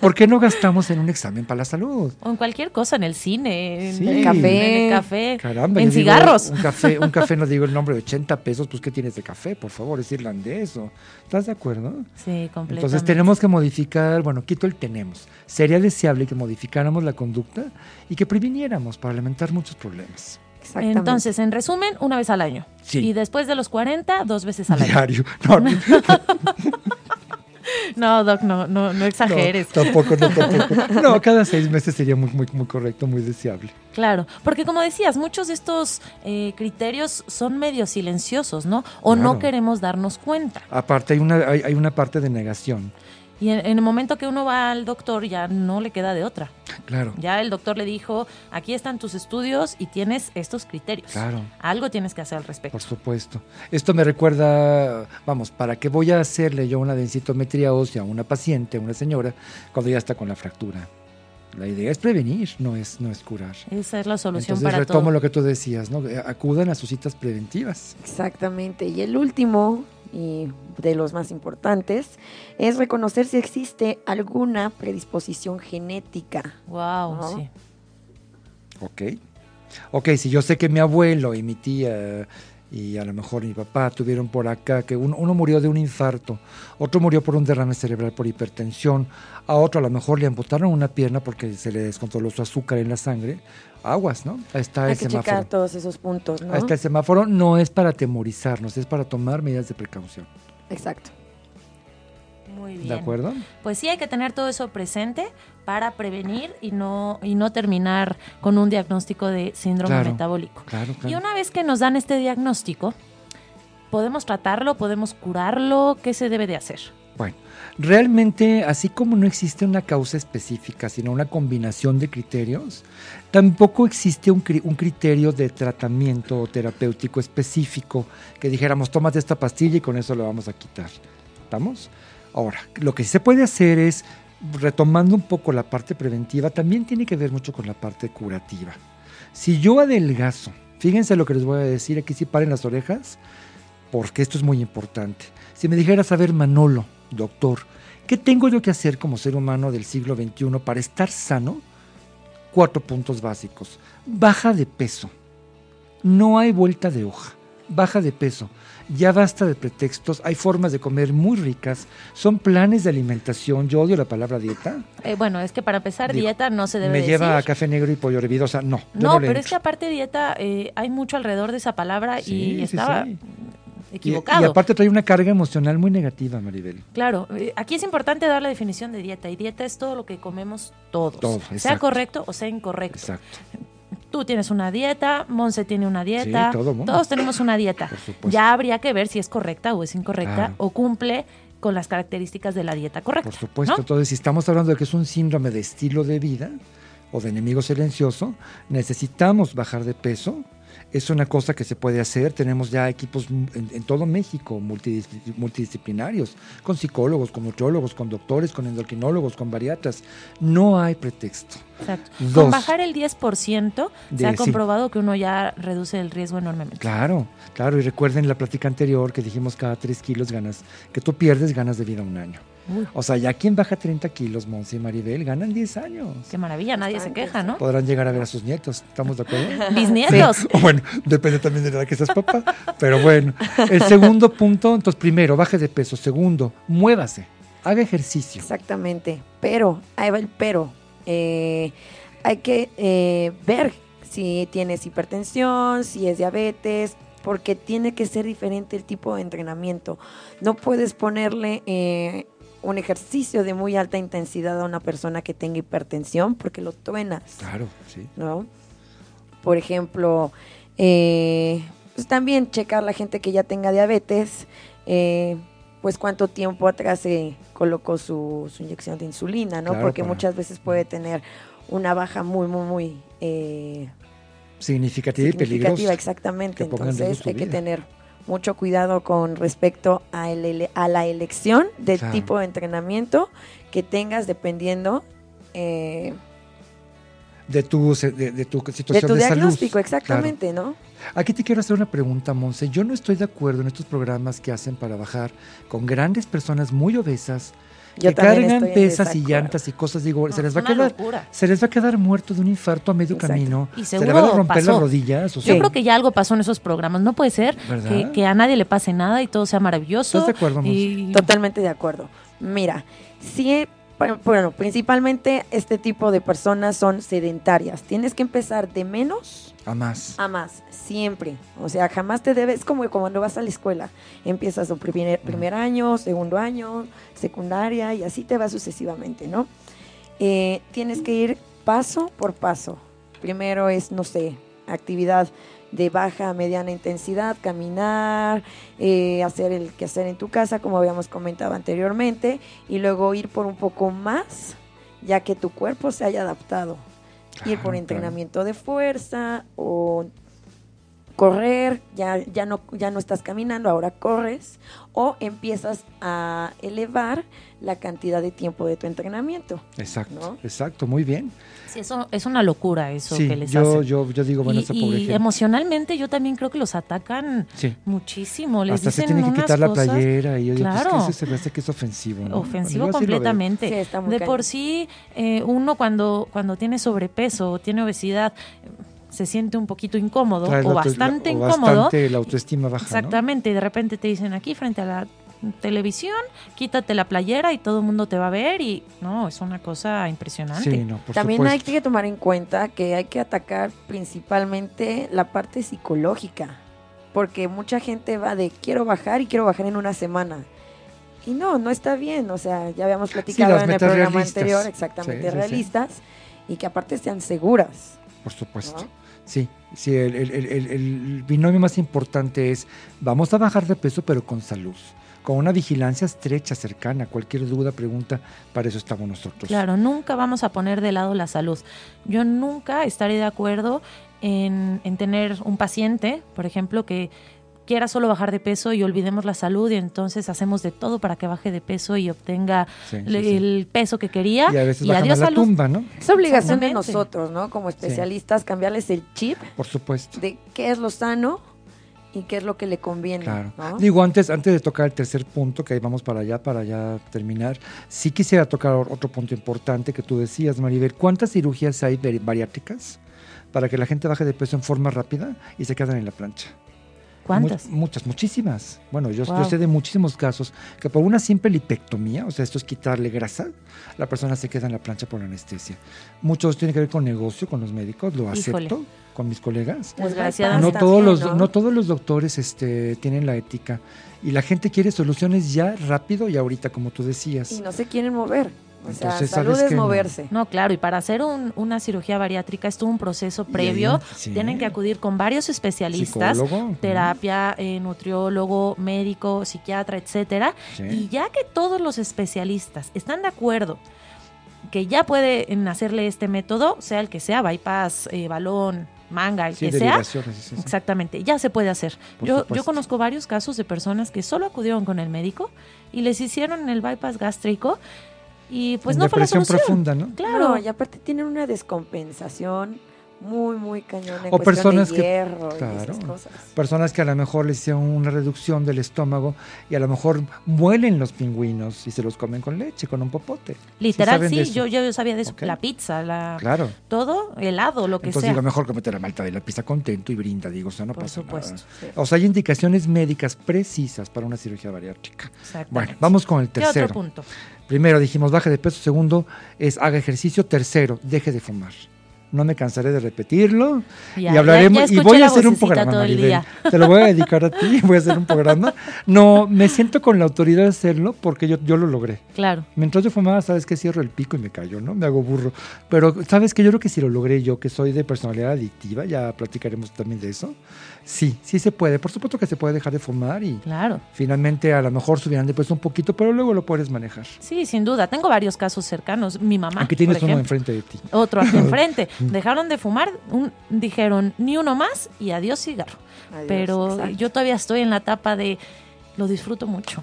S2: ¿Por qué no gastamos en un examen para la salud?
S3: O en cualquier cosa, en el cine, en
S4: el café,
S3: en, el café, Caramba, en cigarros.
S2: un café, un café, no digo el nombre, de 80 pesos, pues ¿qué tienes de café? Por favor, es irlandés. O, ¿Estás de acuerdo?
S3: Sí, completamente.
S2: Entonces tenemos que modificar, bueno, quito el tenemos. Sería deseable que modificáramos la conducta y que previniéramos para alimentar muchos problemas.
S3: Entonces, en resumen, una vez al año.
S2: Sí.
S3: Y después de los 40, dos veces al
S2: año.
S3: Diario.
S2: No,
S3: no, Doc, no, no, no exageres.
S2: No, tampoco, no, tampoco. No, cada seis meses sería muy, muy, muy correcto, muy deseable.
S3: Claro, porque como decías, muchos de estos eh, criterios son medio silenciosos, ¿no? O no queremos darnos cuenta.
S2: Aparte, hay una, hay, hay una parte de negación.
S3: Y en, el momento que uno va al doctor ya no le queda de otra.
S2: Claro.
S3: Ya el doctor le dijo, aquí están tus estudios y tienes estos criterios.
S2: Claro.
S3: Algo tienes que hacer al respecto.
S2: Por supuesto. Esto me recuerda, vamos, ¿para qué voy a hacerle yo una densitometría ósea a una paciente, a una señora, cuando ya está con la fractura? La idea es prevenir, no es, no es curar.
S3: Esa es la solución
S2: Entonces,
S3: para
S2: retomo lo que tú decías, ¿no? Acudan a sus citas preventivas.
S4: Exactamente. Y el último, y de los más importantes, es reconocer si existe alguna predisposición genética.
S3: Wow, sí.
S2: Ok. Ok, si yo sé que mi abuelo y mi tía y a lo mejor mi papá tuvieron por acá que uno, uno, murió de un infarto, otro murió por un derrame cerebral por hipertensión, a otro a lo mejor le amputaron una pierna porque se le descontroló su azúcar en la sangre, aguas, ¿no?
S4: Ahí está Hay el que semáforo. checar todos esos puntos, ¿no?
S2: Ahí está el semáforo, no es para atemorizarnos, es para tomar medidas de precaución.
S4: Exacto.
S3: Muy bien.
S2: ¿De acuerdo?
S3: Pues sí hay que tener todo eso presente para prevenir y no, y no terminar con un diagnóstico de síndrome metabólico.
S2: Claro, claro.
S3: Y una vez que nos dan este diagnóstico, ¿podemos tratarlo? ¿Podemos curarlo? ¿Qué se debe de hacer?
S2: Bueno, realmente, así como no existe una causa específica, sino una combinación de criterios, tampoco existe un, criterio de tratamiento terapéutico específico que dijéramos, tómate esta pastilla y con eso lo vamos a quitar. ¿Estamos? Ahora, lo que se puede hacer es, retomando un poco la parte preventiva, también tiene que ver mucho con la parte curativa. Si yo adelgazo, fíjense lo que les voy a decir, aquí sí paren las orejas, porque esto es muy importante. Si me dijeras, a ver, Manolo, doctor, ¿qué tengo yo que hacer como ser humano del siglo XXI para estar sano? Cuatro puntos básicos. Baja de peso. No hay vuelta de hoja. Baja de peso. Ya basta de pretextos, hay formas de comer muy ricas, son planes de alimentación. Yo odio la palabra dieta.
S3: Eh, bueno, es que para empezar, dieta no se debe
S2: Me lleva
S3: a
S2: café negro y pollo hervido, o sea, no.
S3: No, pero es que aparte dieta, eh, hay mucho alrededor de esa palabra y estaba equivocado.
S2: Y, aparte trae una carga emocional muy negativa, Maribel.
S3: Claro, eh, aquí es importante dar la definición de dieta y dieta es todo lo que comemos todos, todo, sea correcto o sea incorrecto.
S2: Exacto.
S3: Tú tienes una dieta, Monse tiene una dieta,
S2: sí, todo
S3: todos tenemos una dieta. Ya habría que ver si es correcta o es incorrecta o cumple con las características de la dieta correcta.
S2: Por supuesto, entonces si estamos hablando de que es un síndrome de estilo de vida o de enemigo silencioso, necesitamos bajar de peso, es una cosa que se puede hacer. Tenemos ya equipos en, todo México multidisciplinarios, con psicólogos, con nutriólogos, con doctores, con endocrinólogos, con bariatras. No hay pretexto.
S3: Exacto. con bajar el 10% se ha comprobado que uno ya reduce el riesgo enormemente.
S2: Claro, claro. Y recuerden la plática anterior que dijimos cada 3 kilos ganas, que tú pierdes ganas de vida un año. O sea, ya quien baja 30 kilos, Monse y Maribel, ganan 10 años.
S3: Qué maravilla, nadie se queja, ¿no?
S2: Podrán llegar a ver a sus nietos, ¿estamos de acuerdo?
S3: Bisnietos.
S2: Bueno, depende también de la edad que seas papá. Pero bueno, el segundo punto, entonces primero, baje de peso. Segundo, muévase, haga ejercicio.
S4: Exactamente, pero, ahí va el pero. Eh, hay que eh, ver si tienes hipertensión, si es diabetes, porque tiene que ser diferente el tipo de entrenamiento. No puedes ponerle eh, un ejercicio de muy alta intensidad a una persona que tenga hipertensión porque lo truenas.
S2: Claro, sí.
S4: ¿No? Por ejemplo, eh, pues también checar la gente que ya tenga diabetes, eh, pues cuánto tiempo atrás se colocó su, inyección de insulina, ¿no? porque muchas veces puede tener una baja muy, muy, muy eh,
S2: significativa, y
S4: significativa,
S2: peligrosa.
S4: exactamente. Entonces hay que tener mucho cuidado con respecto a, el a la elección del
S2: Claro.
S4: tipo de entrenamiento que tengas dependiendo eh,
S2: De tu, de, de tu
S4: de
S2: situación
S4: tu
S2: de, salud.
S4: diagnóstico,
S2: Claro.
S4: exactamente, ¿no?
S2: Aquí te quiero hacer una pregunta, Monse. Yo no estoy de acuerdo en estos programas que hacen para bajar con grandes personas muy obesas
S4: Yo
S2: que cargan pesas y llantas y cosas. Digo,
S3: No,
S2: se les
S3: es
S2: va a quedar,
S3: locura.
S2: se les va a quedar muerto de un infarto a medio
S4: Exacto.
S2: camino.
S3: Y
S2: se le van a romper
S3: pasó.
S2: las rodillas. O sea,
S3: Yo creo que ya algo pasó en esos programas. No puede ser que, que a nadie le pase nada y todo sea maravilloso.
S2: ¿Estás de acuerdo?
S3: Y-
S4: Totalmente de acuerdo. Mira, sí, pa- bueno, principalmente este tipo de personas son sedentarias. Tienes que empezar de menos
S2: a más.
S4: a más, siempre. O sea, jamás te debes, es como cuando vas a la escuela. Empiezas tu primer, primer año, segundo año, secundaria y así te va sucesivamente, ¿no? Eh, tienes que ir paso por paso. Primero es, no sé, actividad de baja a mediana intensidad, caminar, eh, hacer el quehacer en tu casa, como habíamos comentado anteriormente, y luego ir por un poco más, ya que tu cuerpo se haya adaptado. ir por
S2: claro.
S4: entrenamiento de fuerza o correr, ya, ya, no, ya no estás caminando, ahora corres, o empiezas a elevar la cantidad de tiempo de tu entrenamiento.
S2: Exacto,
S4: ¿no?
S2: exacto, muy bien.
S3: Sí, eso es una locura eso
S2: sí,
S3: que les
S2: yo,
S3: hacen.
S2: yo, yo digo, bueno,
S3: y,
S2: esa
S3: y
S2: gente.
S3: emocionalmente yo también creo que los atacan
S2: Sí.
S3: muchísimo. Les
S2: Hasta se
S3: dicen
S2: tiene que quitar la playera y yo digo, pues,
S3: Claro.
S2: que eso se me hace que es ofensivo. ¿no?
S3: ofensivo
S2: Bueno,
S3: completamente.
S4: Sí, está muy
S3: de por sí, eh, uno cuando, cuando tiene sobrepeso o tiene obesidad se siente un poquito incómodo
S2: Traes
S3: o bastante
S2: o
S3: incómodo.
S2: Bastante la autoestima baja. ¿no?
S3: Exactamente, y de repente te dicen aquí frente a la televisión, quítate la playera y todo el mundo te va a ver y no, es una cosa impresionante.
S2: Sí, no, por
S4: También hay que tomar en cuenta que hay que atacar principalmente la parte psicológica, porque mucha gente va de quiero bajar y quiero bajar en una semana. Y no, no está bien, o sea, ya habíamos platicado en el programa
S2: realistas.
S4: anterior, exactamente,
S2: Sí, sí, sí.
S4: realistas, y que aparte sean seguras.
S2: Por supuesto.
S4: ¿no?
S2: Sí, sí, el, binomio más importante es, vamos a bajar de peso, pero con salud, con una vigilancia estrecha, cercana, cualquier duda, pregunta, para eso estamos nosotros.
S3: Claro, nunca vamos a poner de lado la salud. Yo nunca estaré de acuerdo en, en tener un paciente, por ejemplo, que quiera solo bajar de peso y olvidemos la salud y entonces hacemos de todo para que baje de peso y obtenga
S2: Sí, sí,
S3: le-
S2: sí.
S3: el peso que quería
S2: Y a veces
S3: y adiós
S2: la
S3: salud.
S2: tumba, ¿no?
S4: Es obligación de nosotros, ¿no? Como especialistas, cambiarles el chip
S2: Por supuesto.
S4: de qué es lo sano y qué es lo que le conviene.
S2: Claro.
S4: ¿no?
S2: Digo, antes, antes de tocar el tercer punto, que ahí vamos para allá, para ya terminar, sí quisiera tocar otro punto importante que tú decías, Maribel. ¿Cuántas cirugías hay bari- bariátricas para que la gente baje de peso en forma rápida y se quedan en la plancha?
S3: ¿Cuántas?
S2: Mu- muchas, muchísimas. Bueno, yo, yo sé de muchísimos casos que por una simple lipectomía, o sea, esto es quitarle grasa, la persona se queda en la plancha por anestesia. Muchos tienen que ver con negocio, con los médicos, lo
S3: Híjole.
S2: acepto con mis colegas.
S4: Las
S3: Desgraciadamente.
S2: No todos, los, ¿no? todos los doctores este, tienen la ética y la gente quiere soluciones ya rápido y ahorita, como tú decías.
S4: Y no se quieren mover. O sea,
S2: Entonces,
S4: salud
S2: ¿sabes
S4: es
S2: qué? No.
S4: moverse.
S3: No, claro, y para hacer un- una cirugía bariátrica es todo un proceso previo.
S2: sí.
S3: Tienen que acudir con varios especialistas,
S2: Psicólogo,
S3: terapia, eh, nutriólogo, médico, psiquiatra, etcétera.
S2: Sí.
S3: Y ya que todos los especialistas están de acuerdo que ya pueden hacerle este método, sea el que sea, bypass, eh, balón, manga, el
S2: Sí,
S3: que sea,
S2: sí, sí.
S3: exactamente, ya se puede hacer.
S2: Por
S3: Yo,
S2: supuesto.
S3: yo conozco varios casos de personas que solo acudieron con el médico y les hicieron el bypass gástrico y pues
S2: En
S3: no fue la
S2: depresión
S3: solución.
S2: profunda, ¿no?
S3: Claro,
S4: No, y aparte tienen una descompensación muy, muy cañona en
S2: O personas
S4: de
S2: que-
S4: hierro y
S2: claro.
S4: esas cosas.
S2: Personas que a lo mejor les hicieron una reducción del estómago y a lo mejor muelen los pingüinos y se los comen con leche, con un popote.
S3: literal, sí, yo, yo sabía de eso. La pizza, la,
S2: Claro.
S3: todo, helado, lo que
S2: Entonces
S3: sea.
S2: digo, mejor comete la malta de la pizza contento y brinda, digo, o sea, no
S3: Por
S2: pasa
S3: supuesto.
S2: nada. O sea, hay indicaciones médicas precisas para una cirugía bariátrica. Bueno, vamos con el
S3: ¿Qué
S2: tercero.
S3: otro punto?
S2: Primero dijimos baje de peso, segundo es haga ejercicio, tercero, deje de fumar. No me cansaré de repetirlo
S3: Ya,
S2: y hablaremos
S3: ya- ya
S2: y voy a hacer un programa, Maribel. Te lo voy a dedicar a ti, voy a hacer un programa. No, me siento con la autoridad de hacerlo porque yo, yo lo logré.
S3: Claro.
S2: Mientras yo fumaba, sabes que cierro el pico y me callo, ¿no? Me hago burro. Pero sabes que yo creo que si lo logré yo, que soy de personalidad adictiva, ya platicaremos también de eso. Sí, sí se puede. Por supuesto que se puede dejar de fumar y
S3: Claro.
S2: finalmente a lo mejor subirán de peso un poquito, pero luego lo puedes manejar.
S3: Sí, sin duda. Tengo varios casos cercanos. Mi mamá.
S2: Aquí tienes
S3: por
S2: uno enfrente de ti.
S3: Otro aquí enfrente. Dejaron de fumar, dijeron ni uno más y adiós cigarro. Pero yo todavía estoy en la etapa de lo disfruto mucho.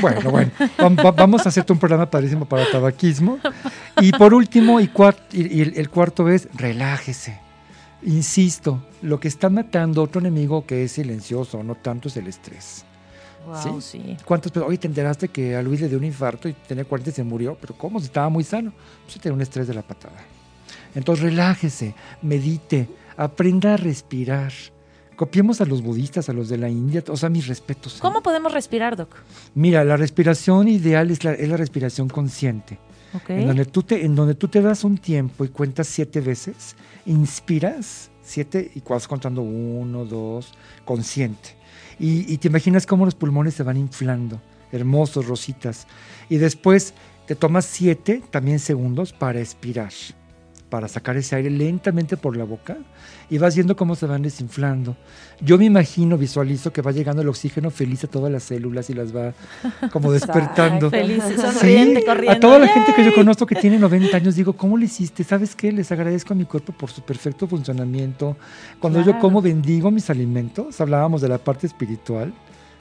S2: Bueno, bueno, vamos a hacerte un programa padrísimo para tabaquismo. Y por último, y, el, cuarto es, relájese. Insisto, lo que está matando a otro enemigo que es silencioso, no tanto es el estrés.
S3: Wow, ¿Sí?
S2: ¿Cuántas Hoy te enteraste que a Luis le dio un infarto y tenía 40 y se murió, pero ¿cómo? Si estaba muy sano. Pues tenía un estrés de la patada. Entonces relájese, medite, aprenda a respirar. Copiemos a los budistas, a los de la India, o sea, mis respetos.
S3: ¿Cómo podemos respirar, Doc?
S2: Mira, la respiración ideal es la, respiración consciente. En, donde tú te, en donde tú te das un tiempo y cuentas siete veces, inspiras siete y vas contando uno, dos, consciente. Y, y te imaginas cómo los pulmones se van inflando, hermosos, rositas. Y después te tomas siete, también segundos, para expirar para sacar ese aire lentamente por la boca y vas viendo cómo se van desinflando. Yo me imagino, visualizo que va llegando el oxígeno feliz a todas las células y las va como despertando.
S3: Feliz, sonriente, corriendo.
S2: A toda la gente que yo conozco que tiene 90 años, digo, ¿cómo lo hiciste? ¿Sabes qué? Les agradezco a mi cuerpo por su perfecto funcionamiento. Cuando yo como, bendigo mis alimentos. Hablábamos de la parte espiritual.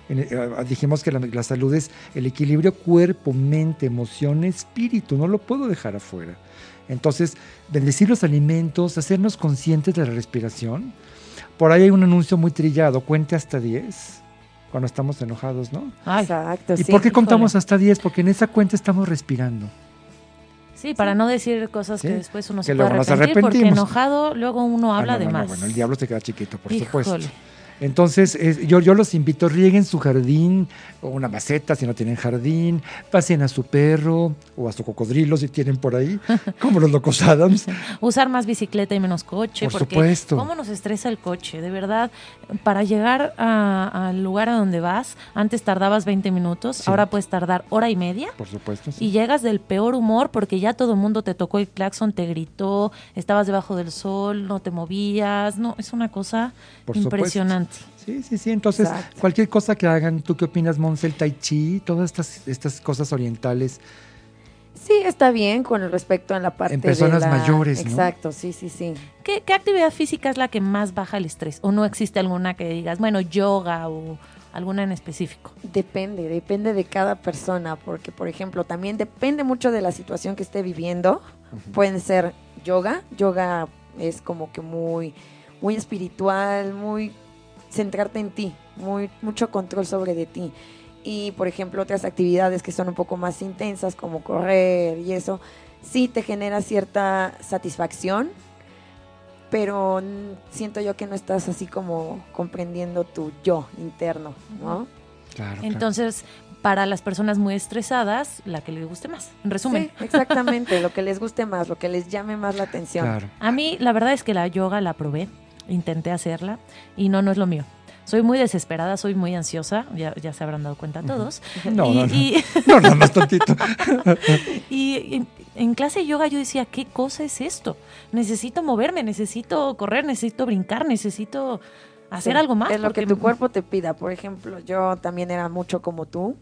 S2: Eh, dijimos que la, la salud es el equilibrio cuerpo, mente, emoción, espíritu. No lo puedo dejar afuera. Entonces, bendecir los alimentos, hacernos conscientes de la respiración. Por ahí hay un anuncio muy trillado, cuente hasta 10 cuando estamos enojados, ¿no?
S4: Exacto.
S2: ¿Y por qué contamos hasta 10? Porque en esa cuenta estamos respirando.
S3: Sí, para no decir cosas que después uno se puede arrepentir, porque enojado luego uno habla de más.
S2: bueno, el diablo se queda chiquito, por supuesto. Entonces, yo, yo los invito, rieguen su jardín o una maceta si no tienen jardín, pasen a su perro o a su cocodrilo si tienen por ahí, como los locos Adams.
S3: Usar más bicicleta y menos coche.
S2: Por supuesto.
S3: ¿Cómo nos estresa el coche? De verdad, para llegar al lugar a donde vas, antes tardabas 20 minutos, ahora puedes tardar hora y media.
S2: Por supuesto.
S3: Y llegas del peor humor porque ya todo el mundo te tocó el claxon, te gritó, estabas debajo del sol, no te movías. No, es una cosa impresionante.
S2: Sí, sí, sí. Entonces, cualquier cosa que hagan, ¿tú qué opinas, Monsel? Tai Chi, todas estas, estas cosas orientales.
S4: Sí, está bien con respecto a la parte
S2: en personas mayores,
S4: Exacto, sí, sí, sí.
S3: ¿Qué, actividad física es la que más baja el estrés? ¿O no existe alguna que digas, bueno, yoga o alguna en específico?
S4: Depende, depende de cada persona, porque, por ejemplo, también depende mucho de la situación que esté viviendo. Pueden ser yoga, yoga es como que muy, muy espiritual, muy centrarte en ti, muy, mucho control sobre de ti. Y, por ejemplo, otras actividades que son un poco más intensas, como correr y eso, sí te genera cierta satisfacción, pero siento yo que no estás así como comprendiendo tu yo interno, ¿no?
S3: Claro, Entonces, para las personas muy estresadas, la que les guste más. En resumen.
S4: Sí, exactamente, lo que les guste más, lo que les llame más la atención.
S3: A mí, la verdad es que la yoga la probé intenté hacerla y no, no es lo mío. Soy muy desesperada, soy muy ansiosa, ya, ya se habrán dado cuenta todos.
S2: No, no, no. Y, no, no, más tontito.
S3: y en, clase de yoga yo decía, ¿qué cosa es esto? Necesito moverme, necesito correr, necesito brincar, necesito hacer algo más.
S4: Es lo que tu cuerpo te pida. Por ejemplo, yo también era mucho como tú.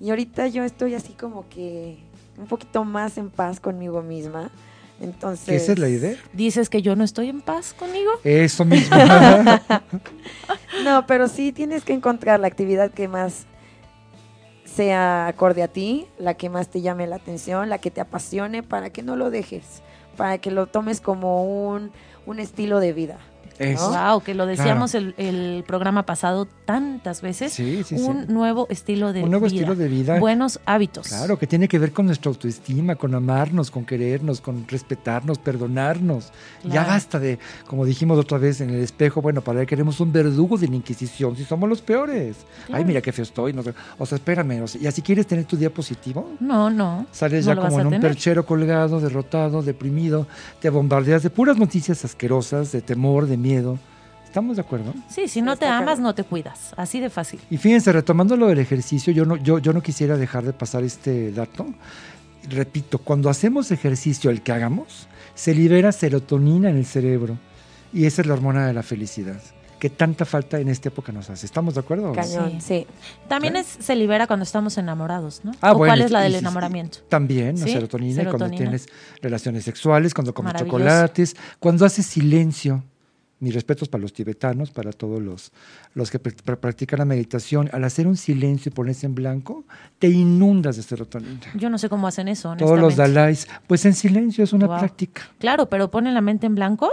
S4: Y ahorita yo estoy así como que un poquito más en paz conmigo misma entonces.
S2: ¿Esa es la idea?
S3: ¿Dices que yo no estoy en paz conmigo?
S2: Eso mismo.
S4: no, pero sí tienes que encontrar la actividad que más sea acorde a ti, la que más te llame la atención, la que te apasione, para que no lo dejes, para que lo tomes como un, un estilo de vida.
S3: Wow, que lo decíamos el, programa pasado tantas veces.
S2: Sí, sí,
S3: un nuevo estilo de
S2: Un nuevo
S3: vida.
S2: estilo de vida.
S3: Buenos hábitos.
S2: Claro, que tiene que ver con nuestra autoestima, con amarnos, con querernos, con respetarnos, perdonarnos. Ya basta de, como dijimos otra vez en el espejo, bueno, para qué queremos un verdugo de la Inquisición si somos los peores. Ay, mira qué feo estoy. o sea, espérame. ¿Y así quieres tener tu día positivo?
S3: No, no.
S2: Sales ya como en un perchero colgado, derrotado, deprimido. Te bombardeas de puras noticias asquerosas, de temor, de miedo miedo. ¿Estamos de acuerdo?
S3: Sí, si no te amas, no te cuidas. Así de fácil.
S2: Y fíjense, retomando lo del ejercicio, yo no, yo, yo no quisiera dejar de pasar este dato. Repito, cuando hacemos ejercicio, el que hagamos, se libera serotonina en el cerebro. Y esa es la hormona de la felicidad. que tanta falta en esta época nos hace. ¿Estamos de acuerdo?
S4: Cañón, sí.
S3: También
S2: ¿Eh?
S3: es, se libera cuando estamos enamorados, ¿no?
S2: Ah,
S3: ¿O
S2: bueno,
S3: ¿Cuál es la del
S2: y-
S3: enamoramiento?
S2: También, la
S3: Sí,
S2: serotonina, y cuando
S3: serotonina.
S2: tienes relaciones sexuales, cuando comes chocolates, cuando haces silencio. Mis respetos para los tibetanos, para todos los, los que pr- pr- practican la meditación. Al hacer un silencio y ponerse en blanco, te inundas de serotonina.
S3: Yo no sé cómo hacen eso,
S2: Todos los dalais, pues en silencio es una
S3: Wow.
S2: práctica.
S3: Claro, pero ponen la mente en blanco.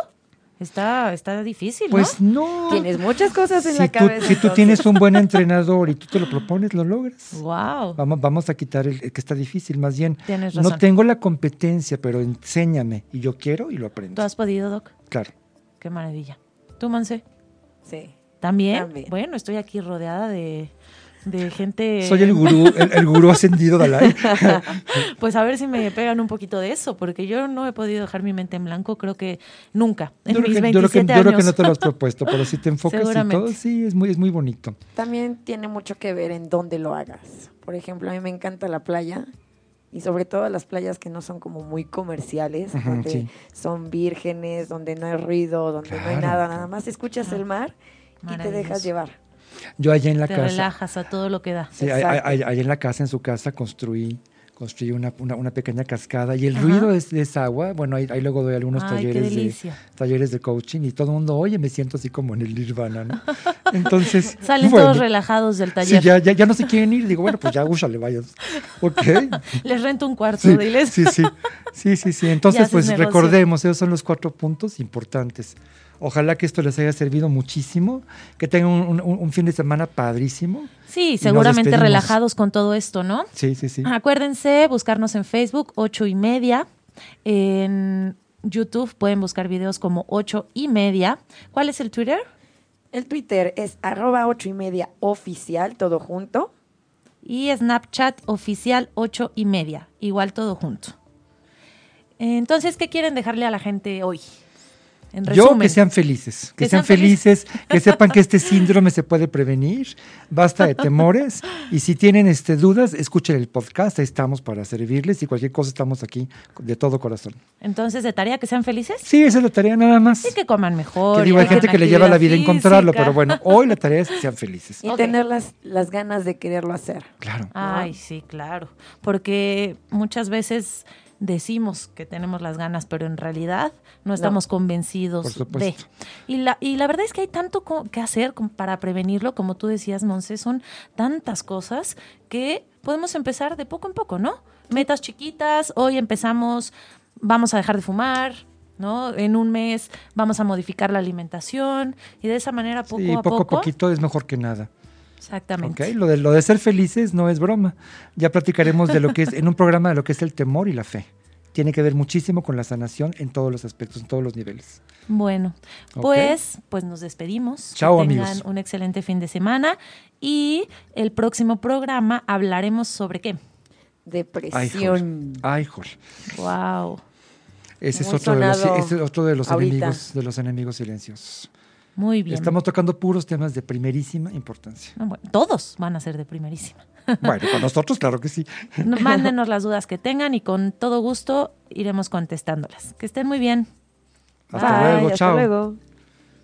S3: Está, está difícil,
S2: Pues
S3: ¿no?
S2: no.
S4: Tienes muchas cosas en
S2: si
S4: la
S2: tú,
S4: cabeza.
S2: si tú
S4: entonces.
S2: tienes un buen entrenador y tú te lo propones, lo logras.
S3: Wow.
S2: Vamos, vamos a quitar el, el que está difícil, más bien.
S3: Tienes
S2: No
S3: razón.
S2: tengo la competencia, pero enséñame y yo quiero y lo aprendo.
S3: ¿Tú has podido, Doc?
S2: Claro.
S3: Qué maravilla. ¿Tú, Monse?
S4: Sí.
S3: ¿También?
S4: También.
S3: Bueno, estoy aquí rodeada de, de gente...
S2: Soy el gurú, el, el gurú ascendido Dalai.
S3: Pues a ver si me pegan un poquito de eso, porque yo no he podido dejar mi mente en blanco, creo que nunca, en
S2: Yo
S3: mis
S2: que, yo creo que-
S3: 27
S2: yo creo que
S3: años.
S2: no te lo has propuesto, pero si te enfocas y todo, sí, es muy, es muy bonito.
S4: También tiene mucho que ver en dónde lo hagas. Por ejemplo, a mí me encanta la playa y sobre todo las playas que no son como muy comerciales, donde
S2: sí.
S4: son vírgenes, donde no hay ruido, donde no hay
S2: Claro.
S4: nada, nada más escuchas el mar y te dejas llevar.
S2: Yo allá en la
S3: Te
S2: casa,
S3: relajas a todo lo que da.
S2: sí, ahí en la casa, en su casa, construí construí una, una, una pequeña cascada y el
S3: Ajá.
S2: ruido es esa agua. Bueno, ahí, ahí luego doy algunos
S3: Ay,
S2: talleres de, talleres de coaching y todo el mundo, oye, me siento así como en el nirvana, ¿no? Entonces,
S3: Salen
S2: bueno,
S3: todos relajados del
S2: Sí,
S3: taller.
S2: ya, ya, ya no se quieren ir. Digo, bueno, pues ya, úchale, vayas. Ok.
S3: Les rento un cuarto,
S2: Sí,
S3: diles.
S2: sí, sí. Sí, sí, sí. Entonces, pues recordemos, esos son los cuatro puntos importantes. Ojalá que esto les haya servido muchísimo, que tengan un, un- un fin de semana padrísimo.
S3: Sí, seguramente relajados con todo esto, ¿no?
S2: Sí, sí, sí.
S3: Acuérdense buscarnos en Facebook, ocho y media. En YouTube pueden buscar videos como ocho y media. ¿Cuál es el Twitter?
S4: El Twitter es arroba ocho y media oficial, todo junto.
S3: Y Snapchat oficial ocho y media. Igual todo junto. Entonces, ¿qué quieren dejarle a la gente hoy? En
S2: Yo que sean felices, que,
S3: Que
S2: sean,
S3: sean felices.
S2: felices, que sepan que este síndrome se puede prevenir, basta de temores y si tienen este, dudas, escuchen el podcast, ahí estamos para servirles y cualquier cosa estamos aquí de todo corazón.
S3: Entonces, de tarea que sean felices.
S2: Sí, esa es la tarea nada más.
S3: Y que coman mejor.
S2: Que digo,
S3: y
S2: hay gente que le lleva la vida a
S3: actividad
S2: encontrarlo,
S3: física.
S2: pero bueno, hoy la tarea es que sean felices.
S4: Y tener las, las ganas de quererlo hacer.
S2: Claro.
S3: Ay, sí, claro. Porque muchas veces decimos que tenemos las ganas, pero en realidad no estamos convencidos de. Y la, y la verdad es que hay tanto co- que hacer para prevenirlo, como tú decías, Monse, son tantas cosas que podemos empezar de poco en poco, ¿no? Metas chiquitas, hoy empezamos, vamos a dejar de fumar. ¿no? En un mes vamos a modificar la alimentación y de esa manera poco
S2: Sí,
S3: a
S2: poco a
S3: poco.
S2: poquito es mejor que nada.
S3: Exactamente.
S2: ¿ok? Lo, de, lo de ser felices no es broma. Ya platicaremos de lo que es, en un programa de lo que es el temor y la fe. Tiene que ver muchísimo con la sanación en todos los aspectos, en todos los niveles.
S3: Bueno, pues, pues nos despedimos.
S2: Chao,
S3: que tengan
S2: amigos.
S3: un excelente fin de semana y el próximo programa hablaremos sobre qué.
S4: Depresión.
S2: Ay, Jorge.
S3: Wow.
S2: Ese es otro de los,
S4: sonado
S2: ese es otro de los
S4: ahorita.
S2: enemigos, de los enemigos silenciosos.
S3: Muy bien.
S2: Estamos tocando puros temas de primerísima importancia.
S3: Bueno, todos van a ser de primerísima.
S2: Bueno, con nosotros, claro que sí.
S3: No- Mándenos las dudas que tengan y con todo gusto iremos contestándolas. Que estén muy bien.
S2: Hasta
S3: Bye.
S2: luego,
S4: hasta
S2: chao.
S4: luego.